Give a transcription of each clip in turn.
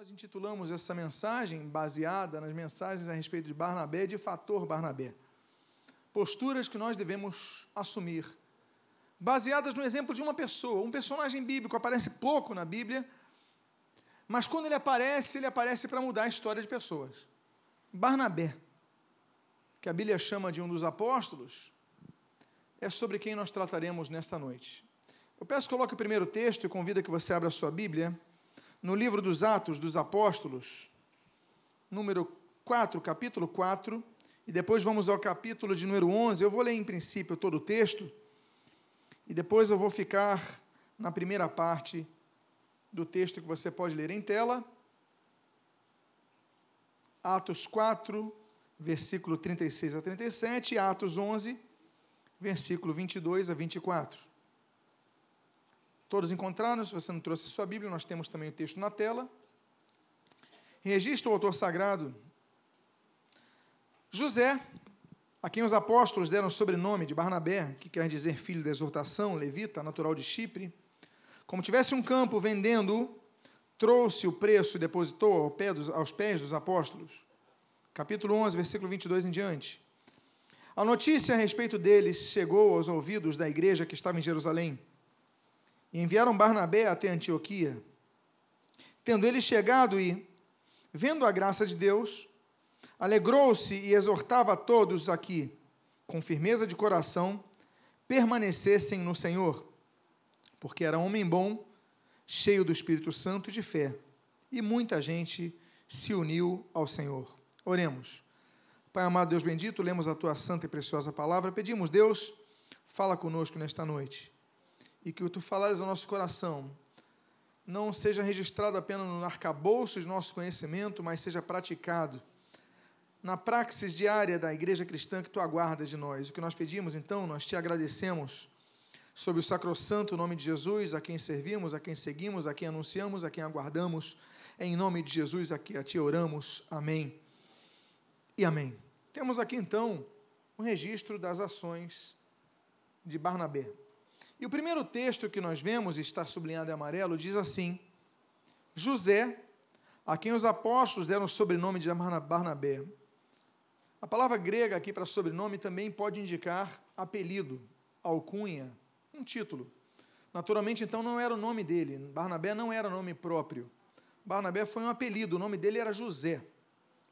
Nós intitulamos essa mensagem, baseada nas mensagens a respeito de Barnabé, de fator Barnabé. Posturas que nós devemos assumir, baseadas no exemplo de uma pessoa, um personagem bíblico, aparece pouco na Bíblia, mas quando ele aparece, ele aparece para mudar a história de pessoas. Barnabé, que a Bíblia chama de um dos apóstolos, é sobre quem nós trataremos nesta noite. Eu peço que coloque o primeiro texto e convido que você abra a sua Bíblia no livro dos Atos dos Apóstolos, número 4, capítulo 4, e depois vamos ao capítulo de número 11. Eu vou ler em princípio todo o texto, e depois eu vou ficar na primeira parte do texto que você pode ler em tela. Atos 4, versículo 36 a 37, e Atos 11, versículo 22 a 24. Todos encontraram? Se você não trouxe a sua Bíblia, nós temos também o texto na tela. Registra o autor sagrado. José, a quem os apóstolos deram o sobrenome de Barnabé, que quer dizer filho da exortação, levita, natural de Chipre, como tivesse um campo vendendo, trouxe o preço e depositou ao pé dos, aos pés dos apóstolos. Capítulo 11, versículo 22 em diante. A notícia a respeito deles chegou aos ouvidos da igreja que estava em Jerusalém e enviaram Barnabé até Antioquia. Tendo ele chegado e, vendo a graça de Deus, alegrou-se e exortava a todos aqui, com firmeza de coração, permanecessem no Senhor, porque era homem bom, cheio do Espírito Santo e de fé, e muita gente se uniu ao Senhor. Oremos. Pai amado Deus bendito, lemos a tua santa e preciosa palavra, pedimos, Deus, fala conosco nesta noite e que o tu falares ao nosso coração não seja registrado apenas no arcabouço de nosso conhecimento, mas seja praticado na praxis diária da igreja cristã que tu aguardas de nós. O que nós pedimos, então, nós te agradecemos sobre o sacrossanto nome de Jesus, a quem servimos, a quem seguimos, a quem anunciamos, a quem aguardamos. Em nome de Jesus, a ti oramos. Amém. E amém. Temos aqui, então, um registro das ações de Barnabé. E o primeiro texto que nós vemos, está sublinhado em amarelo, diz assim: José, a quem os apóstolos deram o sobrenome de Barnabé. A palavra grega aqui para sobrenome também pode indicar apelido, alcunha, um título. Naturalmente, então, não era o nome dele. Barnabé não era nome próprio. Barnabé foi um apelido, o nome dele era José.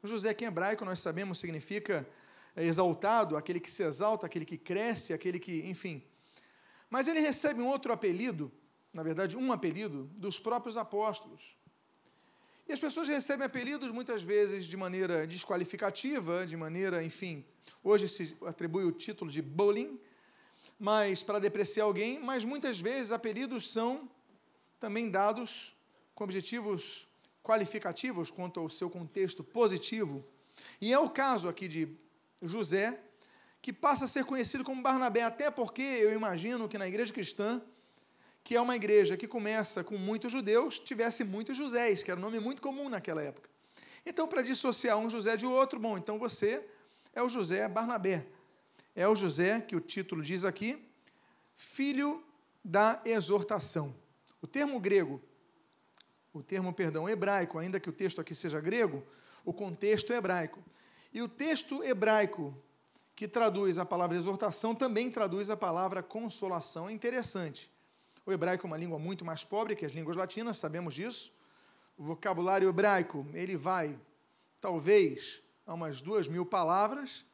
José, que em hebraico nós sabemos significa exaltado, aquele que se exalta, aquele que cresce, aquele que, enfim, mas ele recebe um outro apelido, na verdade, um apelido, dos próprios apóstolos. E as pessoas recebem apelidos muitas vezes de maneira desqualificativa, de maneira, enfim, hoje se atribui o título de bullying, mas para depreciar alguém, mas muitas vezes apelidos são também dados com objetivos qualificativos quanto ao seu contexto positivo. E é o caso aqui de José, que passa a ser conhecido como Barnabé, até porque eu imagino que na igreja cristã, que é uma igreja que começa com muitos judeus, tivesse muitos Josés, que era um nome muito comum naquela época. Então, para dissociar um José de outro, bom, então você é o José Barnabé. É o José, que o título diz aqui, filho da exortação. O termo grego, o termo, perdão, hebraico, ainda que o texto aqui seja grego, o contexto é hebraico. E o texto hebraico que traduz a palavra exortação, também traduz a palavra consolação. É interessante. O hebraico é uma língua muito mais pobre que as línguas latinas, sabemos disso. O vocabulário hebraico, ele vai, talvez, a umas duas mil palavras.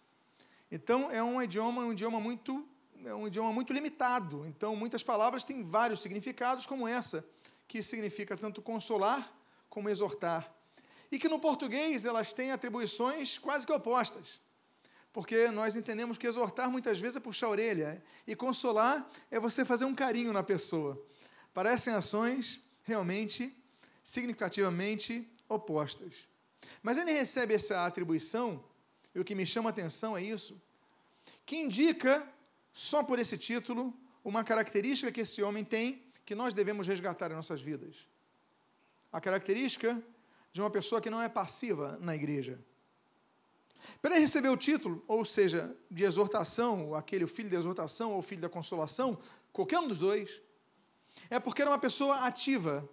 Então, é um idioma, um idioma muito, é um idioma muito limitado. Então, muitas palavras têm vários significados, como essa, que significa tanto consolar como exortar. E que no português elas têm atribuições quase que opostas porque nós entendemos que exortar muitas vezes é puxar a orelha e consolar é você fazer um carinho na pessoa. Parecem ações realmente significativamente opostas. Mas ele recebe essa atribuição, e o que me chama a atenção é isso, que indica, só por esse título, uma característica que esse homem tem que nós devemos resgatar em nossas vidas. A característica de uma pessoa que não é passiva na igreja para ele receber o título, ou seja, de exortação, aquele filho de exortação ou filho da consolação, qualquer um dos dois, é porque era uma pessoa ativa,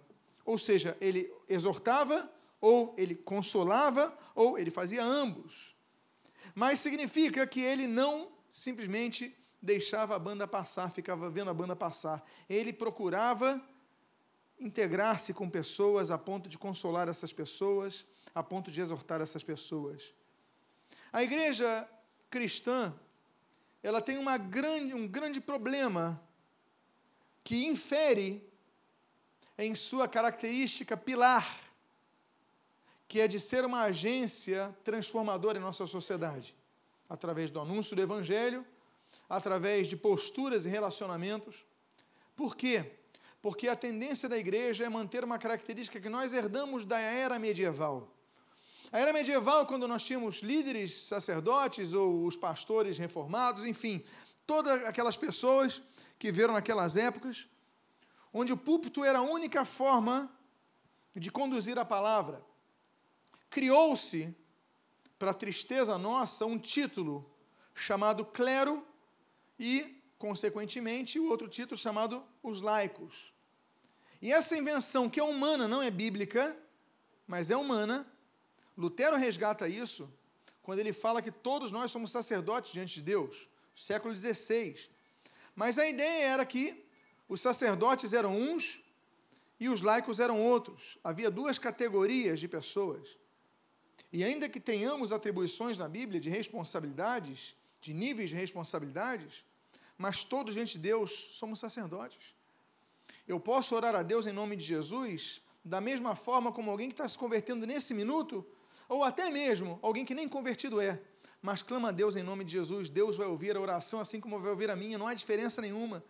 ou seja, ele exortava ou ele consolava, ou ele fazia ambos. Mas significa que ele não simplesmente deixava a banda passar, ficava vendo a banda passar. Ele procurava integrar-se com pessoas a ponto de consolar essas pessoas, a ponto de exortar essas pessoas. A igreja cristã, ela tem uma grande, um grande problema que infere em sua característica pilar, que é de ser uma agência transformadora em nossa sociedade, através do anúncio do Evangelho, através de posturas e relacionamentos. Por quê? Porque a tendência da igreja é manter uma característica que nós herdamos da era medieval. A era medieval, quando nós tínhamos líderes, sacerdotes ou os pastores reformados, enfim, todas aquelas pessoas que viram naquelas épocas, onde o púlpito era a única forma de conduzir a palavra. Criou-se, para tristeza nossa, um título chamado clero e, consequentemente, o outro título chamado os laicos. E essa invenção, que é humana, não é bíblica, mas é humana, Lutero resgata isso quando ele fala que todos nós somos sacerdotes diante de Deus, século XVI. Mas a ideia era que os sacerdotes eram uns e os laicos eram outros. Havia duas categorias de pessoas. E ainda que tenhamos atribuições na Bíblia de responsabilidades, de níveis de responsabilidades, mas todos diante de Deus somos sacerdotes. Eu posso orar a Deus em nome de Jesus da mesma forma como alguém que está se convertendo nesse minuto, ou até mesmo alguém que nem convertido é, mas clama a Deus em nome de Jesus, Deus vai ouvir a oração assim como vai ouvir a minha, não há diferença nenhuma.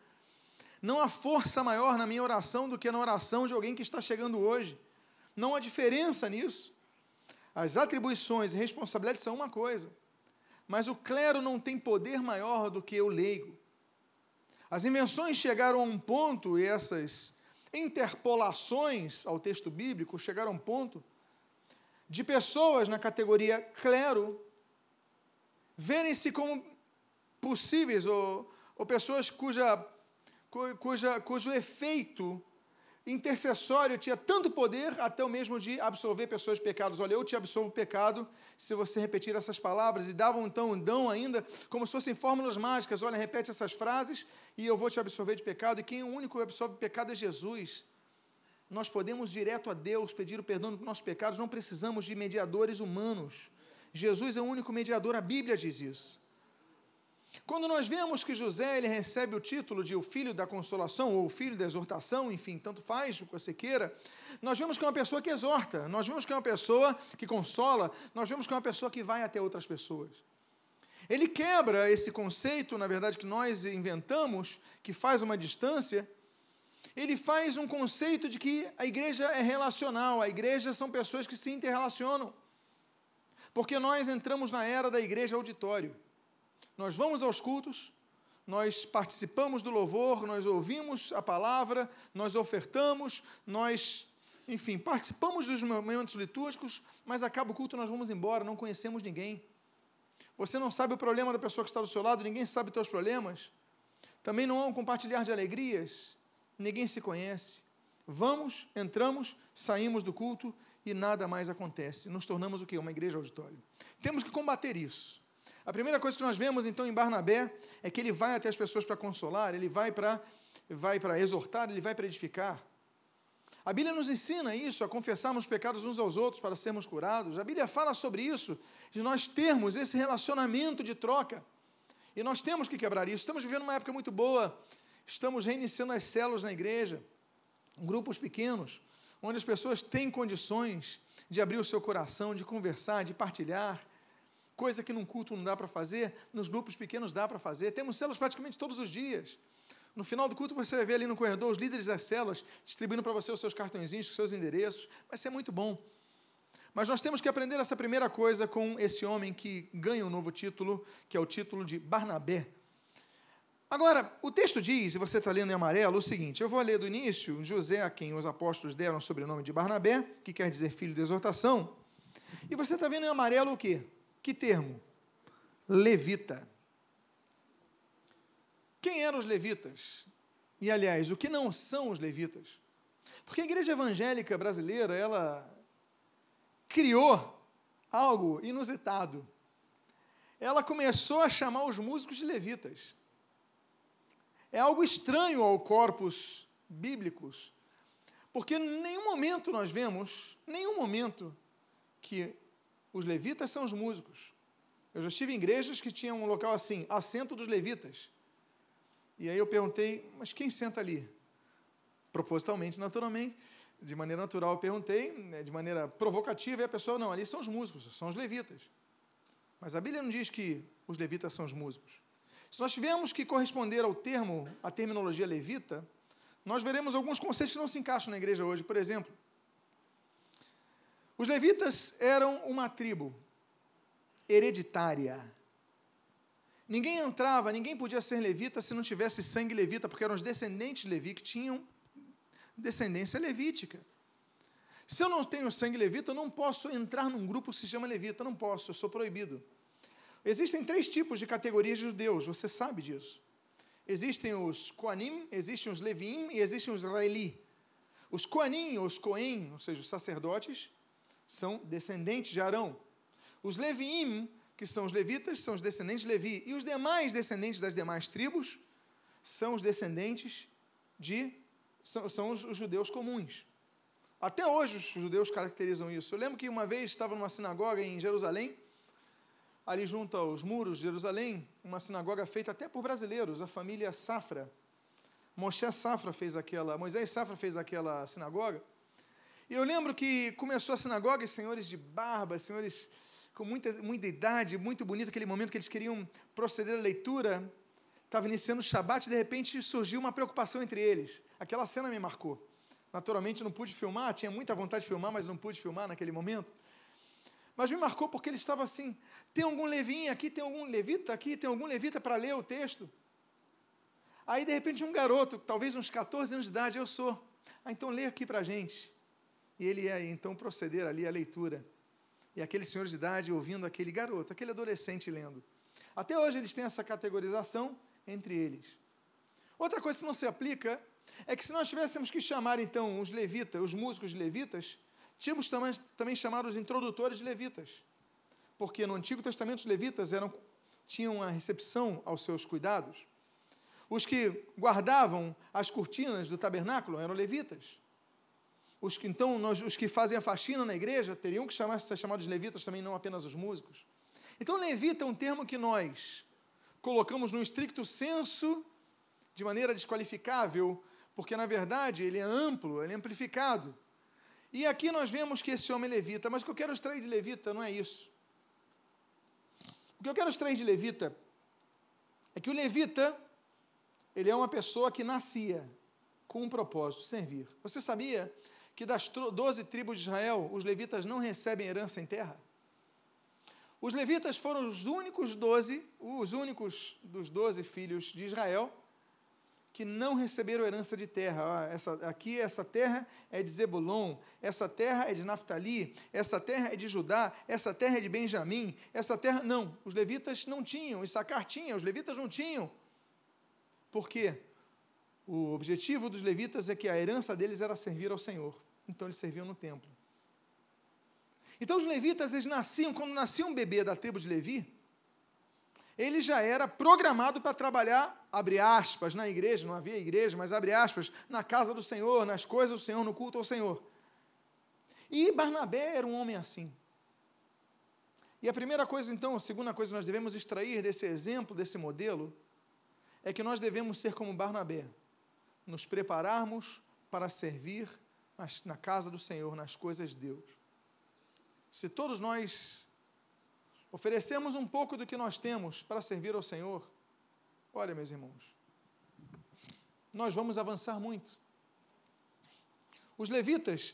Não há força maior na minha oração do que na oração de alguém que está chegando hoje. Não há diferença nisso. As atribuições e responsabilidades são uma coisa, mas o clero não tem poder maior do que o leigo. As invenções chegaram a um ponto, e essas interpolações ao texto bíblico chegaram a um ponto, de pessoas na categoria clero verem-se como possíveis ou, ou pessoas cuja, cuja, cujo efeito intercessório tinha tanto poder até o mesmo de absolver pessoas de pecados. Olha, eu te absolvo o pecado se você repetir essas palavras. E davam então um dão ainda, como se fossem fórmulas mágicas. Olha, repete essas frases e eu vou te absolver de pecado. E quem é o único que absolve pecado é Jesus. Nós podemos direto a Deus pedir o perdão dos nossos pecados, não precisamos de mediadores humanos. Jesus é o único mediador, a Bíblia diz isso. Quando nós vemos que José ele recebe o título de o filho da consolação ou o filho da exortação, enfim, tanto faz o que você queira, nós vemos que é uma pessoa que exorta, nós vemos que é uma pessoa que consola, nós vemos que é uma pessoa que vai até outras pessoas. Ele quebra esse conceito, na verdade, que nós inventamos, que faz uma distância. Ele faz um conceito de que a igreja é relacional, a igreja são pessoas que se interrelacionam. Porque nós entramos na era da igreja auditório. Nós vamos aos cultos, nós participamos do louvor, nós ouvimos a palavra, nós ofertamos, nós, enfim, participamos dos momentos litúrgicos, mas acaba o culto, nós vamos embora, não conhecemos ninguém. Você não sabe o problema da pessoa que está do seu lado, ninguém sabe os teus problemas. Também não há um compartilhar de alegrias, ninguém se conhece. Vamos, entramos, saímos do culto e nada mais acontece. Nos tornamos o quê? Uma igreja auditório. Temos que combater isso. A primeira coisa que nós vemos então em Barnabé é que ele vai até as pessoas para consolar, ele vai para vai para exortar, ele vai para edificar. A Bíblia nos ensina isso, a confessarmos pecados uns aos outros para sermos curados. A Bíblia fala sobre isso, de nós termos esse relacionamento de troca. E nós temos que quebrar isso. Estamos vivendo uma época muito boa. Estamos reiniciando as células na igreja, grupos pequenos, onde as pessoas têm condições de abrir o seu coração, de conversar, de partilhar, Coisa que num culto não dá para fazer, nos grupos pequenos dá para fazer. Temos células praticamente todos os dias. No final do culto, você vai ver ali no corredor os líderes das células distribuindo para você os seus cartõezinhos, os seus endereços. Vai ser muito bom. Mas nós temos que aprender essa primeira coisa com esse homem que ganha um novo título, que é o título de Barnabé. Agora, o texto diz, e você está lendo em amarelo, o seguinte: eu vou ler do início, José, a quem os apóstolos deram o sobrenome de Barnabé, que quer dizer filho de exortação. E você está vendo em amarelo o quê? Que termo? Levita. Quem eram os levitas? E, aliás, o que não são os levitas? Porque a igreja evangélica brasileira, ela, criou algo inusitado. Ela começou a chamar os músicos de levitas. É algo estranho ao corpus bíblicos, porque em nenhum momento nós vemos, nenhum momento, que os levitas são os músicos. Eu já estive em igrejas que tinham um local assim, assento dos levitas. E aí eu perguntei, mas quem senta ali? Propositalmente, naturalmente, de maneira natural, eu perguntei, né, de maneira provocativa, e a pessoa, não, ali são os músicos, são os levitas. Mas a Bíblia não diz que os levitas são os músicos. Se nós tivermos que corresponder ao termo, à terminologia levita, nós veremos alguns conceitos que não se encaixam na igreja hoje. Por exemplo, os levitas eram uma tribo hereditária. Ninguém entrava, ninguém podia ser levita se não tivesse sangue levita, porque eram os descendentes de Levi que tinham descendência levítica. Se eu não tenho sangue levita, eu não posso entrar num grupo que se chama levita, não posso, eu sou proibido. Existem três tipos de categorias de judeus, você sabe disso. Existem os Koanim, existem os Levim e existem os Israeli. Os Koanim, os Coen, ou seja, os sacerdotes, são descendentes de Arão. Os Leviim, que são os levitas, são os descendentes de Levi. E os demais descendentes das demais tribos são os descendentes de. são, são os, os judeus comuns. Até hoje os judeus caracterizam isso. Eu lembro que uma vez estava numa sinagoga em Jerusalém, ali junto aos muros de Jerusalém, uma sinagoga feita até por brasileiros, a família Safra. Moshe Safra fez aquela, Moisés Safra fez aquela sinagoga. E eu lembro que começou a sinagoga, e senhores de barba, senhores com muita, muita idade, muito bonito, aquele momento que eles queriam proceder à leitura, estava iniciando o Shabat, e de repente surgiu uma preocupação entre eles. Aquela cena me marcou. Naturalmente não pude filmar, tinha muita vontade de filmar, mas não pude filmar naquele momento. Mas me marcou porque ele estava assim: tem algum levinho aqui, tem algum levita aqui, tem algum levita para ler o texto? Aí, de repente, um garoto, talvez uns 14 anos de idade, eu sou. Ah, então lê aqui para a gente. E ele ia então proceder ali à leitura. E aquele senhor de idade ouvindo aquele garoto, aquele adolescente lendo. Até hoje eles têm essa categorização entre eles. Outra coisa que não se aplica é que se nós tivéssemos que chamar então os levitas, os músicos levitas, tínhamos também, também chamar os introdutores de levitas. Porque no Antigo Testamento os levitas eram, tinham a recepção aos seus cuidados. Os que guardavam as cortinas do tabernáculo eram levitas. Os que, então, nós, os que fazem a faxina na igreja teriam que chamar, ser chamados de levitas também, não apenas os músicos. Então, levita é um termo que nós colocamos no estricto senso, de maneira desqualificável, porque, na verdade, ele é amplo, ele é amplificado. E aqui nós vemos que esse homem é levita, mas o que eu quero extrair de levita não é isso. O que eu quero extrair de levita é que o levita, ele é uma pessoa que nascia com um propósito, servir. Você sabia que das doze tribos de Israel, os levitas não recebem herança em terra? Os levitas foram os únicos doze, os únicos dos doze filhos de Israel que não receberam herança de terra. essa, aqui, essa terra é de Zebulon, essa terra é de Naftali, essa terra é de Judá, essa terra é de Benjamim, essa terra. Não, os levitas não tinham, Issacar tinha, os levitas não tinham. Por quê? O objetivo dos levitas é que a herança deles era servir ao Senhor. Então eles serviam no templo. Então os levitas, eles nasciam, quando nascia um bebê da tribo de Levi, ele já era programado para trabalhar, abre aspas, na igreja, não havia igreja, mas abre aspas, na casa do Senhor, nas coisas do Senhor, no culto ao Senhor. E Barnabé era um homem assim. E a primeira coisa, então, a segunda coisa que nós devemos extrair desse exemplo, desse modelo, é que nós devemos ser como Barnabé nos prepararmos para servir na casa do Senhor, nas coisas de Deus. Se todos nós oferecemos um pouco do que nós temos para servir ao Senhor, olha, meus irmãos, nós vamos avançar muito. Os levitas,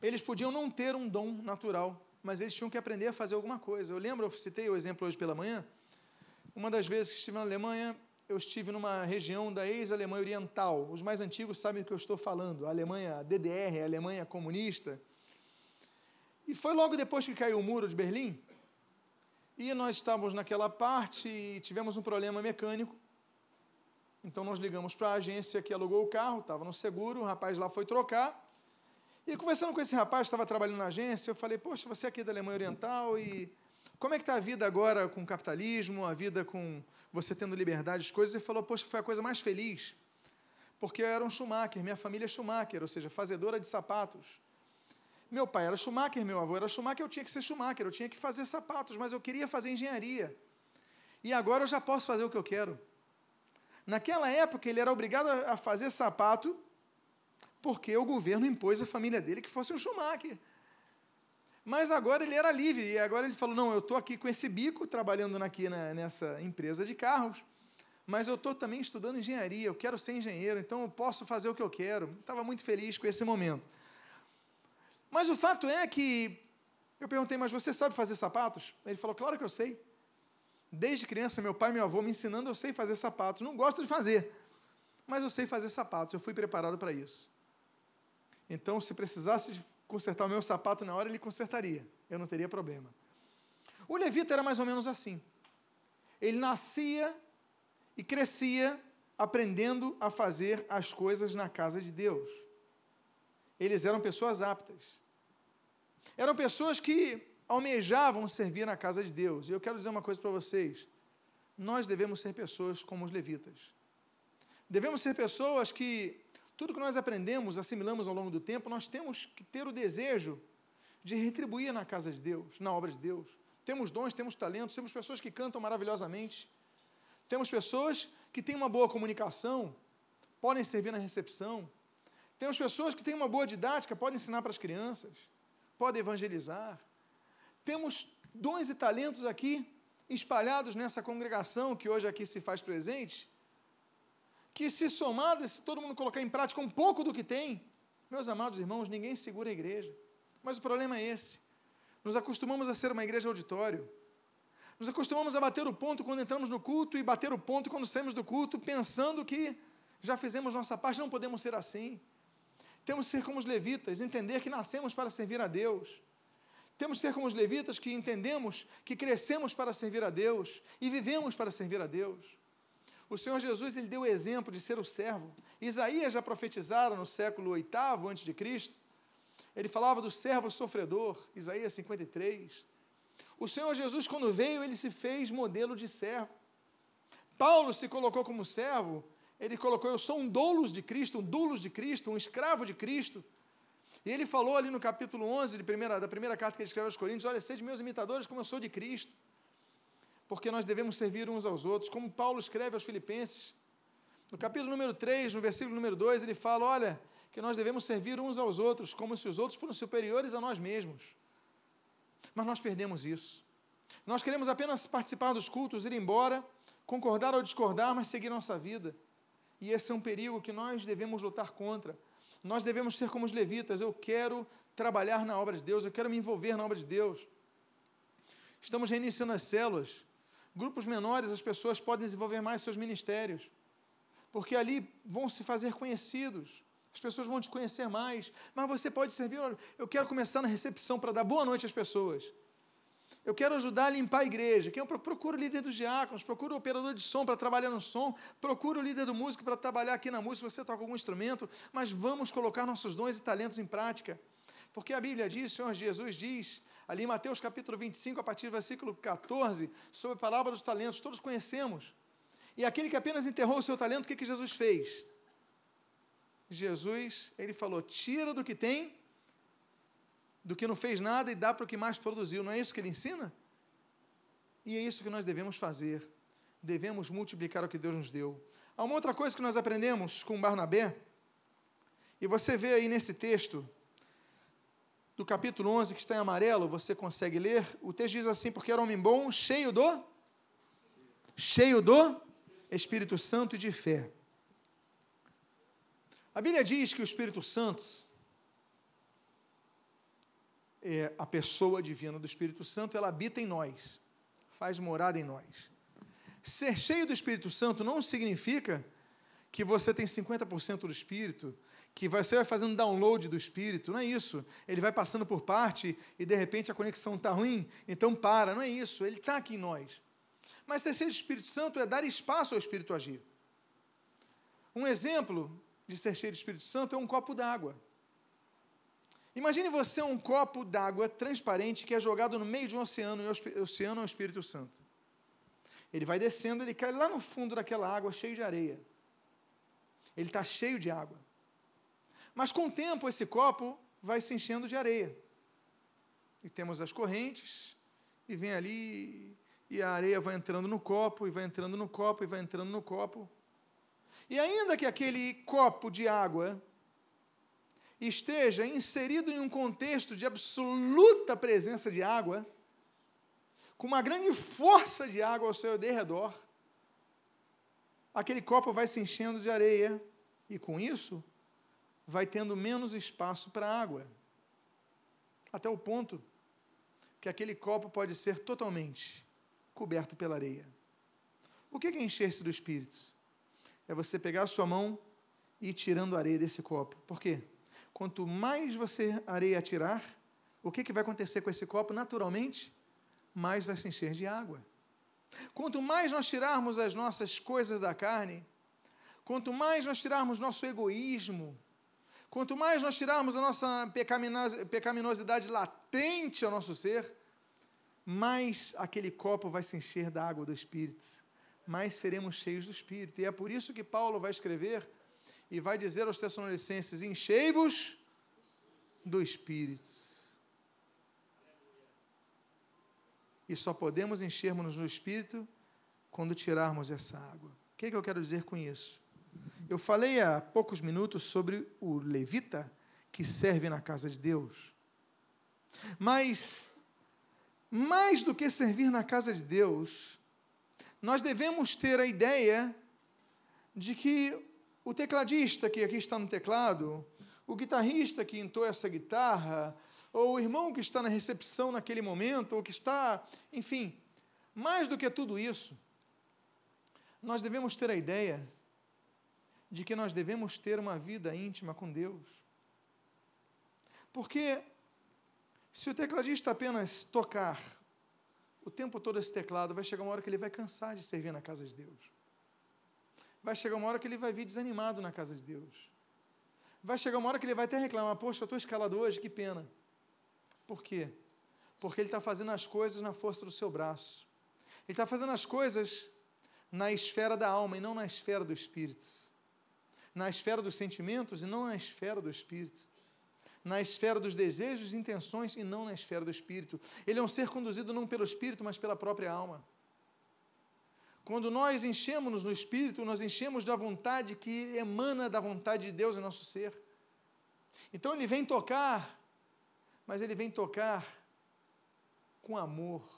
eles podiam não ter um dom natural, mas eles tinham que aprender a fazer alguma coisa. Eu lembro, eu citei o exemplo hoje pela manhã, uma das vezes que estive na Alemanha, eu estive numa região da ex-Alemanha Oriental. Os mais antigos sabem do que eu estou falando. A Alemanha DDR, a Alemanha comunista. E foi logo depois que caiu o muro de Berlim. E nós estávamos naquela parte e tivemos um problema mecânico. Então nós ligamos para a agência que alugou o carro, estava no seguro, o rapaz lá foi trocar. E conversando com esse rapaz que estava trabalhando na agência, eu falei, poxa, você é aqui da Alemanha Oriental e como é que está a vida agora com o capitalismo, a vida com você tendo liberdade de coisas? Ele falou, poxa, foi a coisa mais feliz, porque eu era um Schumacher, minha família é Schumacher, ou seja, fazedora de sapatos. Meu pai era Schumacher, meu avô era Schumacher, eu tinha que ser Schumacher, eu tinha que fazer sapatos, mas eu queria fazer engenharia. E agora eu já posso fazer o que eu quero. Naquela época, ele era obrigado a fazer sapato porque o governo impôs à família dele que fosse um Schumacher. Mas agora ele era livre, e agora ele falou: não, eu estou aqui com esse bico, trabalhando aqui na, nessa empresa de carros, mas eu estou também estudando engenharia, eu quero ser engenheiro, então eu posso fazer o que eu quero. Estava muito feliz com esse momento. Mas o fato é que eu perguntei, mas você sabe fazer sapatos? Ele falou, claro que eu sei. Desde criança, meu pai e meu avô me ensinando, eu sei fazer sapatos. Não gosto de fazer, mas eu sei fazer sapatos, eu fui preparado para isso. Então, se precisasse consertar o meu sapato na hora, ele consertaria, eu não teria problema. O levita era mais ou menos assim. Ele nascia e crescia aprendendo a fazer as coisas na casa de Deus. Eles eram pessoas aptas. Eram pessoas que almejavam servir na casa de Deus. E eu quero dizer uma coisa para vocês: nós devemos ser pessoas como os levitas. Devemos ser pessoas que tudo que nós aprendemos, assimilamos ao longo do tempo, nós temos que ter o desejo de retribuir na casa de Deus, na obra de Deus. Temos dons, temos talentos, temos pessoas que cantam maravilhosamente, temos pessoas que têm uma boa comunicação, podem servir na recepção, temos pessoas que têm uma boa didática, podem ensinar para as crianças, podem evangelizar, temos dons e talentos aqui espalhados nessa congregação que hoje aqui se faz presente, que se somadas, se todo mundo colocar em prática um pouco do que tem, meus amados irmãos, ninguém segura a igreja. Mas o problema é esse. Nos acostumamos a ser uma igreja auditório. Nos acostumamos a bater o ponto quando entramos no culto e bater o ponto quando saímos do culto, pensando que já fizemos nossa parte, não podemos ser assim. Temos que ser como os levitas, entender que nascemos para servir a Deus. Temos que ser como os levitas que entendemos que crescemos para servir a Deus e vivemos para servir a Deus. O Senhor Jesus ele deu o exemplo de ser o servo. Isaías já profetizara no século VIII a.C. Ele falava do servo sofredor, Isaías 53. O Senhor Jesus, quando veio, ele se fez modelo de servo. Paulo se colocou como servo, ele colocou: Eu sou um doulos de Cristo, um doulos de Cristo, um escravo de Cristo. E ele falou ali no capítulo 11 de primeira, da primeira carta que ele escreveu aos Coríntios: Olha, sede meus imitadores, como eu sou de Cristo. Porque nós devemos servir uns aos outros, como Paulo escreve aos Filipenses. No capítulo número 3, no versículo número 2, ele fala: Olha, que nós devemos servir uns aos outros, como se os outros fossem superiores a nós mesmos. Mas nós perdemos isso. Nós queremos apenas participar dos cultos, ir embora, concordar ou discordar, mas seguir nossa vida. E esse é um perigo que nós devemos lutar contra nós devemos ser como os levitas. Eu quero trabalhar na obra de Deus, eu quero me envolver na obra de Deus. Estamos reiniciando as células. Grupos menores, as pessoas podem desenvolver mais seus ministérios, porque ali vão se fazer conhecidos. As pessoas vão te conhecer mais, mas você pode servir. Eu quero começar na recepção para dar boa noite às pessoas. Eu quero ajudar a limpar a igreja. Quem eu procuro o líder dos diáconos, procuro o operador de som para trabalhar no som, procuro o líder do músico para trabalhar aqui na música, você toca algum instrumento, mas vamos colocar nossos dons e talentos em prática. Porque a Bíblia diz, o Senhor Jesus diz, ali em Mateus capítulo 25, a partir do versículo 14, sobre a palavra dos talentos, todos conhecemos. E aquele que apenas enterrou o seu talento, o que, que Jesus fez? Jesus, ele falou: tira do que tem do que não fez nada e dá para o que mais produziu. Não é isso que ele ensina? E é isso que nós devemos fazer. Devemos multiplicar o que Deus nos deu. Há uma outra coisa que nós aprendemos com Barnabé, e você vê aí nesse texto, do capítulo 11, que está em amarelo, você consegue ler. O texto diz assim: Porque era homem bom, cheio do. cheio do Espírito Santo e de fé. A Bíblia diz que o Espírito Santo é, a pessoa divina do Espírito Santo, ela habita em nós, faz morada em nós. Ser cheio do Espírito Santo não significa que você tem 50% do Espírito, que você vai fazendo download do Espírito, não é isso. Ele vai passando por parte e de repente a conexão está ruim, então para, não é isso. Ele está aqui em nós. Mas ser cheio do Espírito Santo é dar espaço ao Espírito agir. Um exemplo de ser cheio do Espírito Santo é um copo d'água. Imagine você um copo d'água transparente que é jogado no meio de um oceano, e o oceano é o Espírito Santo. Ele vai descendo, ele cai lá no fundo daquela água cheio de areia. Ele está cheio de água. Mas com o tempo, esse copo vai se enchendo de areia. E temos as correntes, e vem ali, e a areia vai entrando no copo, e vai entrando no copo, e vai entrando no copo. E ainda que aquele copo de água esteja inserido em um contexto de absoluta presença de água, com uma grande força de água ao seu derredor, aquele copo vai se enchendo de areia e com isso vai tendo menos espaço para água. Até o ponto que aquele copo pode ser totalmente coberto pela areia. O que é encher-se do Espírito? É você pegar a sua mão e ir tirando a areia desse copo. Por quê? Quanto mais você areia tirar, o que, que vai acontecer com esse copo? Naturalmente, mais vai se encher de água. Quanto mais nós tirarmos as nossas coisas da carne, quanto mais nós tirarmos nosso egoísmo, quanto mais nós tirarmos a nossa pecaminosidade latente ao nosso ser, mais aquele copo vai se encher da água do Espírito, mais seremos cheios do Espírito. E é por isso que Paulo vai escrever e vai dizer aos Tessalonicenses: enchei-vos do Espírito. e só podemos enchermos no Espírito quando tirarmos essa água. O que, é que eu quero dizer com isso? Eu falei há poucos minutos sobre o levita que serve na casa de Deus. Mas, mais do que servir na casa de Deus, nós devemos ter a ideia de que o tecladista que aqui está no teclado, o guitarrista que entoa essa guitarra, ou o irmão que está na recepção naquele momento, ou que está, enfim, mais do que tudo isso, nós devemos ter a ideia de que nós devemos ter uma vida íntima com Deus. Porque se o tecladista apenas tocar o tempo todo esse teclado, vai chegar uma hora que ele vai cansar de servir na casa de Deus. Vai chegar uma hora que ele vai vir desanimado na casa de Deus. Vai chegar uma hora que ele vai até reclamar: Poxa, eu estou escalado hoje, que pena. Por quê? Porque ele está fazendo as coisas na força do seu braço. Ele está fazendo as coisas na esfera da alma e não na esfera do espírito. Na esfera dos sentimentos e não na esfera do espírito. Na esfera dos desejos e intenções e não na esfera do espírito. Ele é um ser conduzido não pelo espírito, mas pela própria alma. Quando nós enchemos-nos no espírito, nós enchemos da vontade que emana da vontade de Deus em nosso ser. Então ele vem tocar mas ele vem tocar com amor,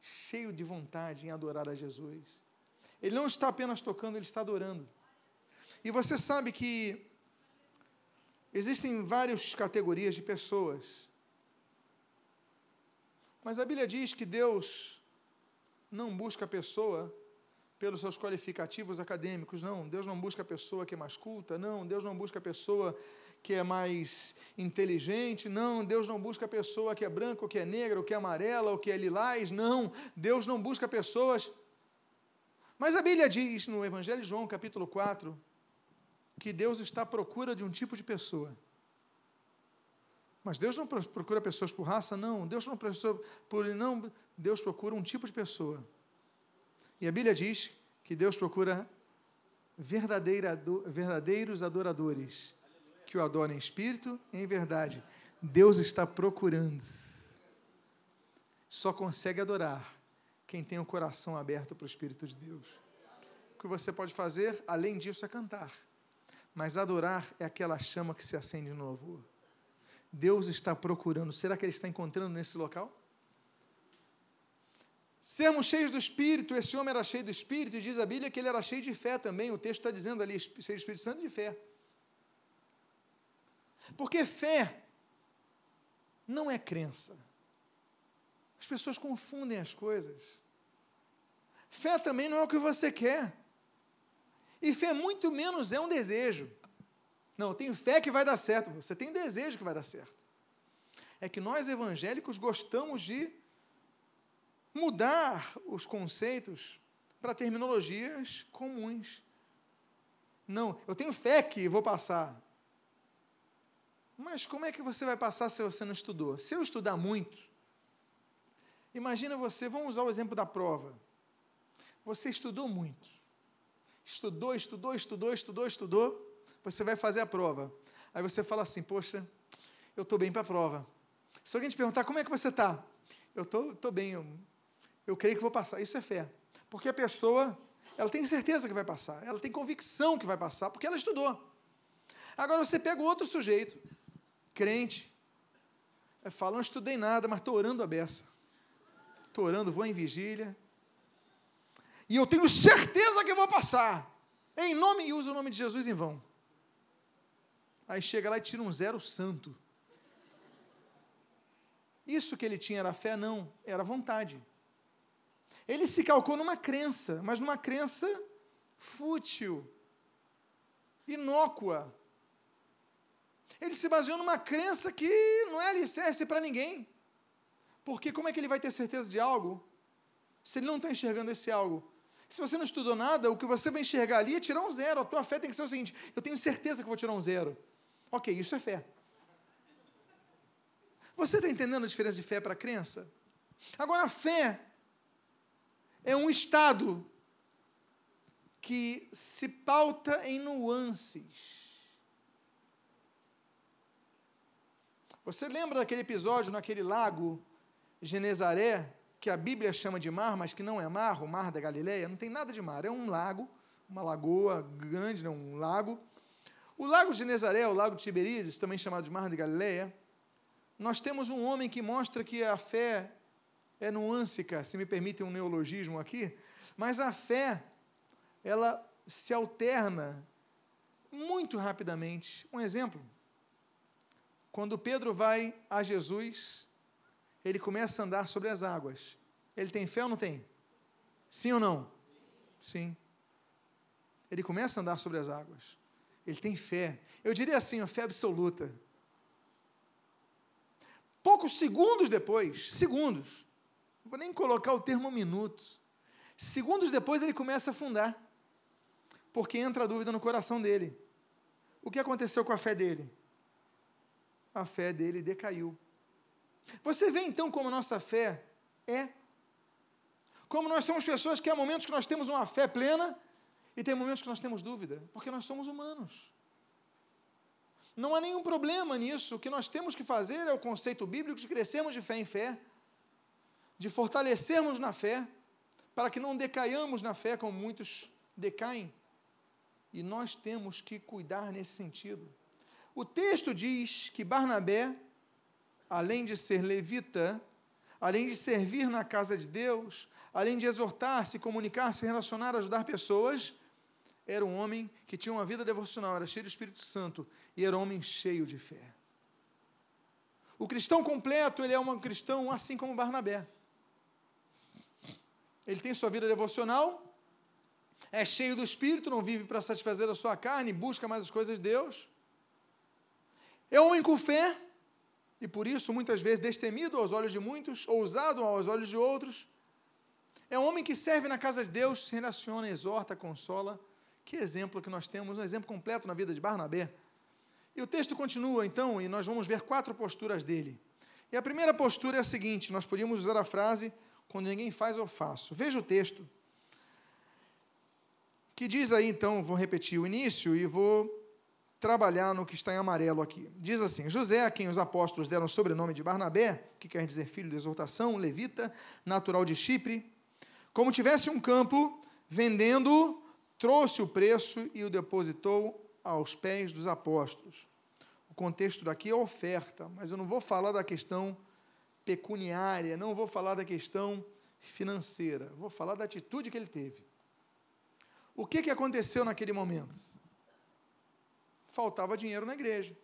cheio de vontade em adorar a Jesus. Ele não está apenas tocando, ele está adorando. E você sabe que existem várias categorias de pessoas. Mas a Bíblia diz que Deus não busca a pessoa pelos seus qualificativos acadêmicos, não. Deus não busca a pessoa que é mais culta, não. Deus não busca a pessoa que é mais inteligente, não, Deus não busca a pessoa que é branca, ou que é negra, ou que é amarela, ou que é lilás, não, Deus não busca pessoas. Mas a Bíblia diz no Evangelho de João, capítulo 4, que Deus está à procura de um tipo de pessoa. Mas Deus não procura pessoas por raça, não. Deus não procura por não, Deus procura um tipo de pessoa. E a Bíblia diz que Deus procura verdadeiros adoradores que o adora em espírito e em verdade. Deus está procurando. Só consegue adorar quem tem o coração aberto para o Espírito de Deus. O que você pode fazer, além disso, é cantar. Mas adorar é aquela chama que se acende no louvor. Deus está procurando. Será que Ele está encontrando nesse local? Sermos cheios do Espírito, esse homem era cheio do Espírito, e diz a Bíblia que ele era cheio de fé também. O texto está dizendo ali, cheio do Espírito Santo de fé. Porque fé não é crença. As pessoas confundem as coisas. Fé também não é o que você quer. E fé muito menos é um desejo. Não, eu tenho fé que vai dar certo. Você tem desejo que vai dar certo. É que nós evangélicos gostamos de mudar os conceitos para terminologias comuns. Não, eu tenho fé que vou passar. Mas como é que você vai passar se você não estudou? Se eu estudar muito, imagina você, vamos usar o exemplo da prova. Você estudou muito. Estudou, estudou, estudou, estudou, estudou. Você vai fazer a prova. Aí você fala assim: Poxa, eu estou bem para a prova. Se alguém te perguntar como é que você está, eu estou bem, eu, eu creio que vou passar. Isso é fé. Porque a pessoa, ela tem certeza que vai passar, ela tem convicção que vai passar, porque ela estudou. Agora você pega outro sujeito, crente, fala, não estudei nada, mas estou orando a beça. Estou orando, vou em vigília. E eu tenho certeza que vou passar. Em nome, e usa o nome de Jesus em vão. Aí chega lá e tira um zero santo. Isso que ele tinha era fé? Não, era vontade. Ele se calcou numa crença, mas numa crença fútil, inócua. Ele se baseou numa crença que não é alicerce para ninguém. Porque como é que ele vai ter certeza de algo se ele não está enxergando esse algo? Se você não estudou nada, o que você vai enxergar ali é tirar um zero. A tua fé tem que ser o seguinte: eu tenho certeza que vou tirar um zero. Ok, isso é fé. Você está entendendo a diferença de fé para crença? Agora, a fé é um estado que se pauta em nuances. Você lembra daquele episódio naquele lago Genezaré, que a Bíblia chama de mar, mas que não é mar, o mar da Galileia? Não tem nada de mar, é um lago, uma lagoa grande, não, um lago. O lago Genezaré, o lago de Tiberíades, também chamado de mar da Galileia, nós temos um homem que mostra que a fé é nuâncica, se me permitem um neologismo aqui, mas a fé, ela se alterna muito rapidamente. Um exemplo, quando Pedro vai a Jesus, ele começa a andar sobre as águas. Ele tem fé ou não tem? Sim ou não? Sim. Ele começa a andar sobre as águas. Ele tem fé. Eu diria assim, a fé absoluta. Poucos segundos depois, segundos, não vou nem colocar o termo minutos, segundos depois ele começa a afundar, porque entra a dúvida no coração dele. O que aconteceu com a fé dele? A fé dele decaiu. Você vê então como nossa fé é? Como nós somos pessoas que há momentos que nós temos uma fé plena e tem momentos que nós temos dúvida, porque nós somos humanos. Não há nenhum problema nisso. O que nós temos que fazer é o conceito bíblico de crescermos de fé em fé, de fortalecermos na fé, para que não decaiamos na fé como muitos decaem. E nós temos que cuidar nesse sentido. O texto diz que Barnabé, além de ser levita, além de servir na casa de Deus, além de exortar, se comunicar, se relacionar, ajudar pessoas, era um homem que tinha uma vida devocional, era cheio do Espírito Santo e era um homem cheio de fé. O cristão completo, ele é um cristão assim como Barnabé. Ele tem sua vida devocional, é cheio do Espírito, não vive para satisfazer a sua carne, busca mais as coisas de Deus. É homem com fé, e por isso muitas vezes destemido aos olhos de muitos, ousado aos olhos de outros. É um homem que serve na casa de Deus, se relaciona, exorta, consola que exemplo que nós temos, um exemplo completo na vida de Barnabé. E o texto continua, então, e nós vamos ver quatro posturas dele. E a primeira postura é a seguinte: nós podíamos usar a frase, quando ninguém faz, eu faço. Veja o texto. Que diz aí, então, vou repetir o início e vou trabalhar no que está em amarelo aqui. Diz assim: José, a quem os apóstolos deram o sobrenome de Barnabé, que quer dizer filho de exortação, levita, natural de Chipre, como tivesse um campo, vendendo trouxe o preço e o depositou aos pés dos apóstolos. O contexto daqui é oferta, mas eu não vou falar da questão pecuniária, não vou falar da questão financeira, vou falar da atitude que ele teve. O que, que aconteceu naquele momento? Faltava dinheiro na igreja.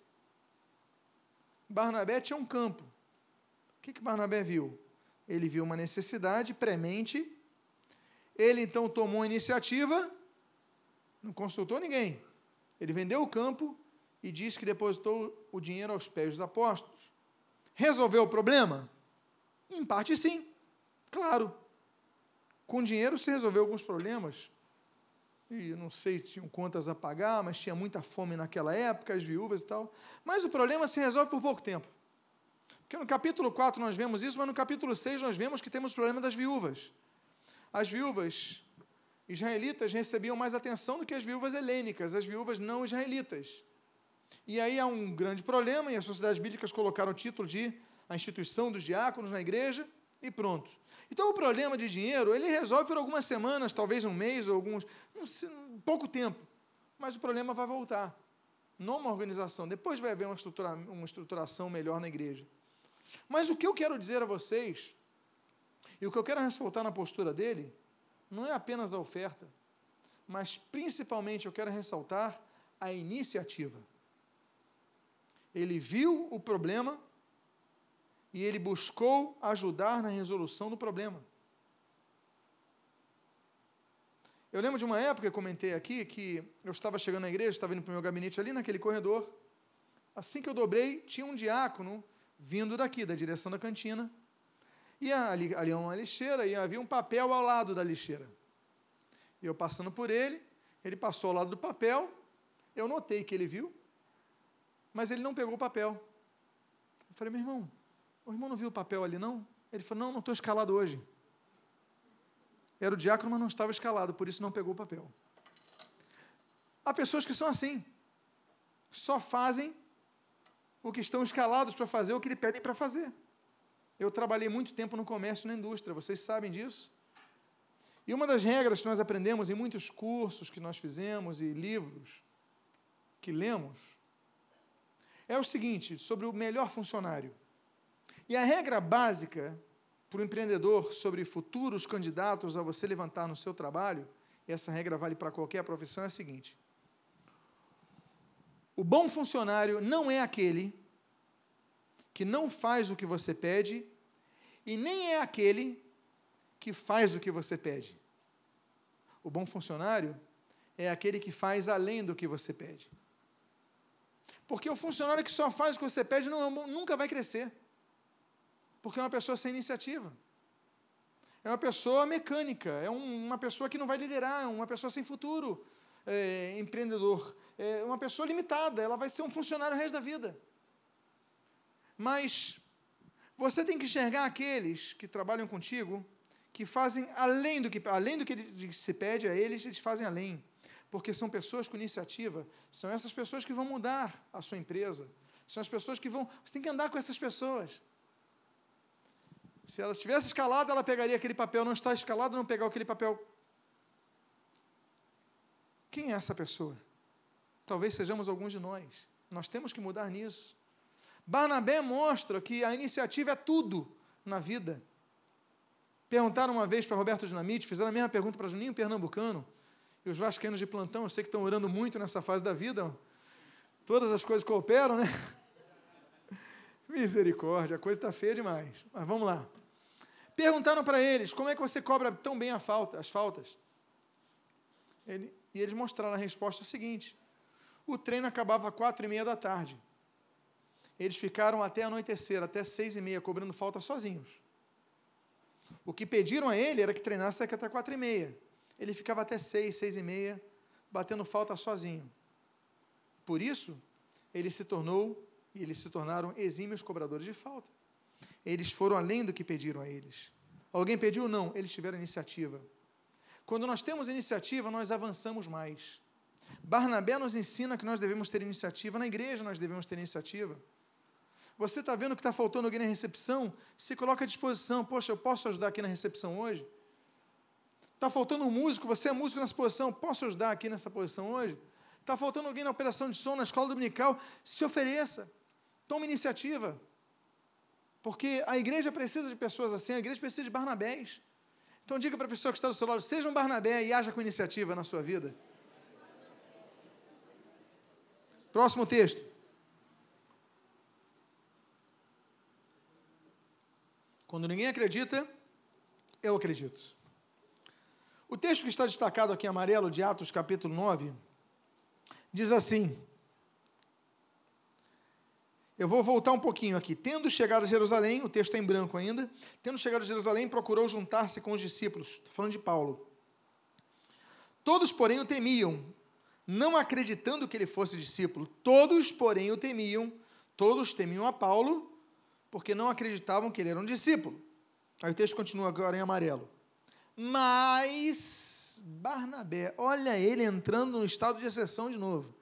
Barnabé tinha um campo. O que, que Barnabé viu? Ele viu uma necessidade premente. Ele então tomou a iniciativa não consultou ninguém. Ele vendeu o campo e disse que depositou o dinheiro aos pés dos apóstolos. Resolveu o problema? Em parte, sim. Claro. Com dinheiro se resolveu alguns problemas. e não sei se tinham contas a pagar, mas tinha muita fome naquela época, as viúvas e tal. Mas o problema se resolve por pouco tempo. Porque no capítulo 4 nós vemos isso, mas no capítulo 6 nós vemos que temos o problema das viúvas. As viúvas israelitas recebiam mais atenção do que as viúvas helênicas, as viúvas não israelitas. E aí há um grande problema, e as sociedades bíblicas colocaram o título de a instituição dos diáconos na igreja, e pronto. Então o problema de dinheiro, ele resolve por algumas semanas, talvez um mês, ou alguns, um, pouco tempo. Mas o problema vai voltar. Numa organização. Depois vai haver uma, estrutura, uma estruturação melhor na igreja. Mas o que eu quero dizer a vocês, e o que eu quero ressaltar na postura dele, não é apenas a oferta, mas principalmente eu quero ressaltar a iniciativa. Ele viu o problema e ele buscou ajudar na resolução do problema. Eu lembro de uma época, eu comentei aqui, que eu estava chegando na igreja, estava indo para o meu gabinete ali naquele corredor. Assim que eu dobrei, tinha um diácono vindo daqui, da direção da cantina. E ali, ali é uma lixeira, e havia um papel ao lado da lixeira. E eu passando por ele, ele passou ao lado do papel, eu notei que ele viu, mas ele não pegou o papel. Eu falei, meu irmão, o irmão não viu o papel ali, não? Ele falou, não, não estou escalado hoje. Era o diácono, mas não estava escalado, por isso não pegou o papel. Há pessoas que são assim, só fazem o que estão escalados para fazer o que lhe pedem para fazer. Eu trabalhei muito tempo no comércio e na indústria, vocês sabem disso. E uma das regras que nós aprendemos em muitos cursos que nós fizemos e livros que lemos é o seguinte: sobre o melhor funcionário. E a regra básica para o empreendedor sobre futuros candidatos a você levantar no seu trabalho, e essa regra vale para qualquer profissão, é a seguinte: o bom funcionário não é aquele que não faz o que você pede e nem é aquele que faz o que você pede. O bom funcionário é aquele que faz além do que você pede. Porque o funcionário que só faz o que você pede não, nunca vai crescer. Porque é uma pessoa sem iniciativa. É uma pessoa mecânica, é um, uma pessoa que não vai liderar, é uma pessoa sem futuro é, empreendedor, é uma pessoa limitada, ela vai ser um funcionário o resto da vida. Mas você tem que enxergar aqueles que trabalham contigo, que fazem além do que, além do que se pede a eles, eles fazem além. Porque são pessoas com iniciativa, são essas pessoas que vão mudar a sua empresa, são as pessoas que vão. Você tem que andar com essas pessoas. Se ela estivesse escalada, ela pegaria aquele papel, não está escalado, não pegar aquele papel quem é essa pessoa? Talvez sejamos alguns de nós. Nós temos que mudar nisso. Barnabé mostra que a iniciativa é tudo na vida. Perguntaram uma vez para Roberto Dinamite, fizeram a mesma pergunta para Juninho Pernambucano, e os vascaínos de plantão, eu sei que estão orando muito nessa fase da vida, todas as coisas cooperam, né? Misericórdia, a coisa está feia demais. Mas vamos lá. Perguntaram para eles, como é que você cobra tão bem falta, as faltas? Ele, e eles mostraram a resposta seguinte: o treino acabava às quatro e meia da tarde. Eles ficaram até anoitecer, até seis e meia, cobrando falta sozinhos. O que pediram a ele era que treinasse até quatro e meia. Ele ficava até seis, seis e meia, batendo falta sozinho. Por isso, ele se tornou e eles se tornaram exímios cobradores de falta. Eles foram além do que pediram a eles. Alguém pediu? Não, eles tiveram iniciativa. Quando nós temos iniciativa, nós avançamos mais. Barnabé nos ensina que nós devemos ter iniciativa, na igreja nós devemos ter iniciativa. Você está vendo que está faltando alguém na recepção? Se coloca à disposição. Poxa, eu posso ajudar aqui na recepção hoje? Está faltando um músico, você é músico nessa posição, posso ajudar aqui nessa posição hoje? Está faltando alguém na operação de som, na escola dominical, se ofereça, tome iniciativa. Porque a igreja precisa de pessoas assim, a igreja precisa de Barnabés. Então diga para a pessoa que está do seu lado, seja um Barnabé e haja com iniciativa na sua vida. Próximo texto. Quando ninguém acredita, eu acredito. O texto que está destacado aqui em amarelo, de Atos capítulo 9, diz assim: eu vou voltar um pouquinho aqui. Tendo chegado a Jerusalém, o texto está em branco ainda. Tendo chegado a Jerusalém, procurou juntar-se com os discípulos. Estou falando de Paulo. Todos, porém, o temiam, não acreditando que ele fosse discípulo. Todos, porém, o temiam, todos temiam a Paulo, porque não acreditavam que ele era um discípulo. Aí o texto continua agora em amarelo. Mas Barnabé, olha ele entrando no estado de exceção de novo.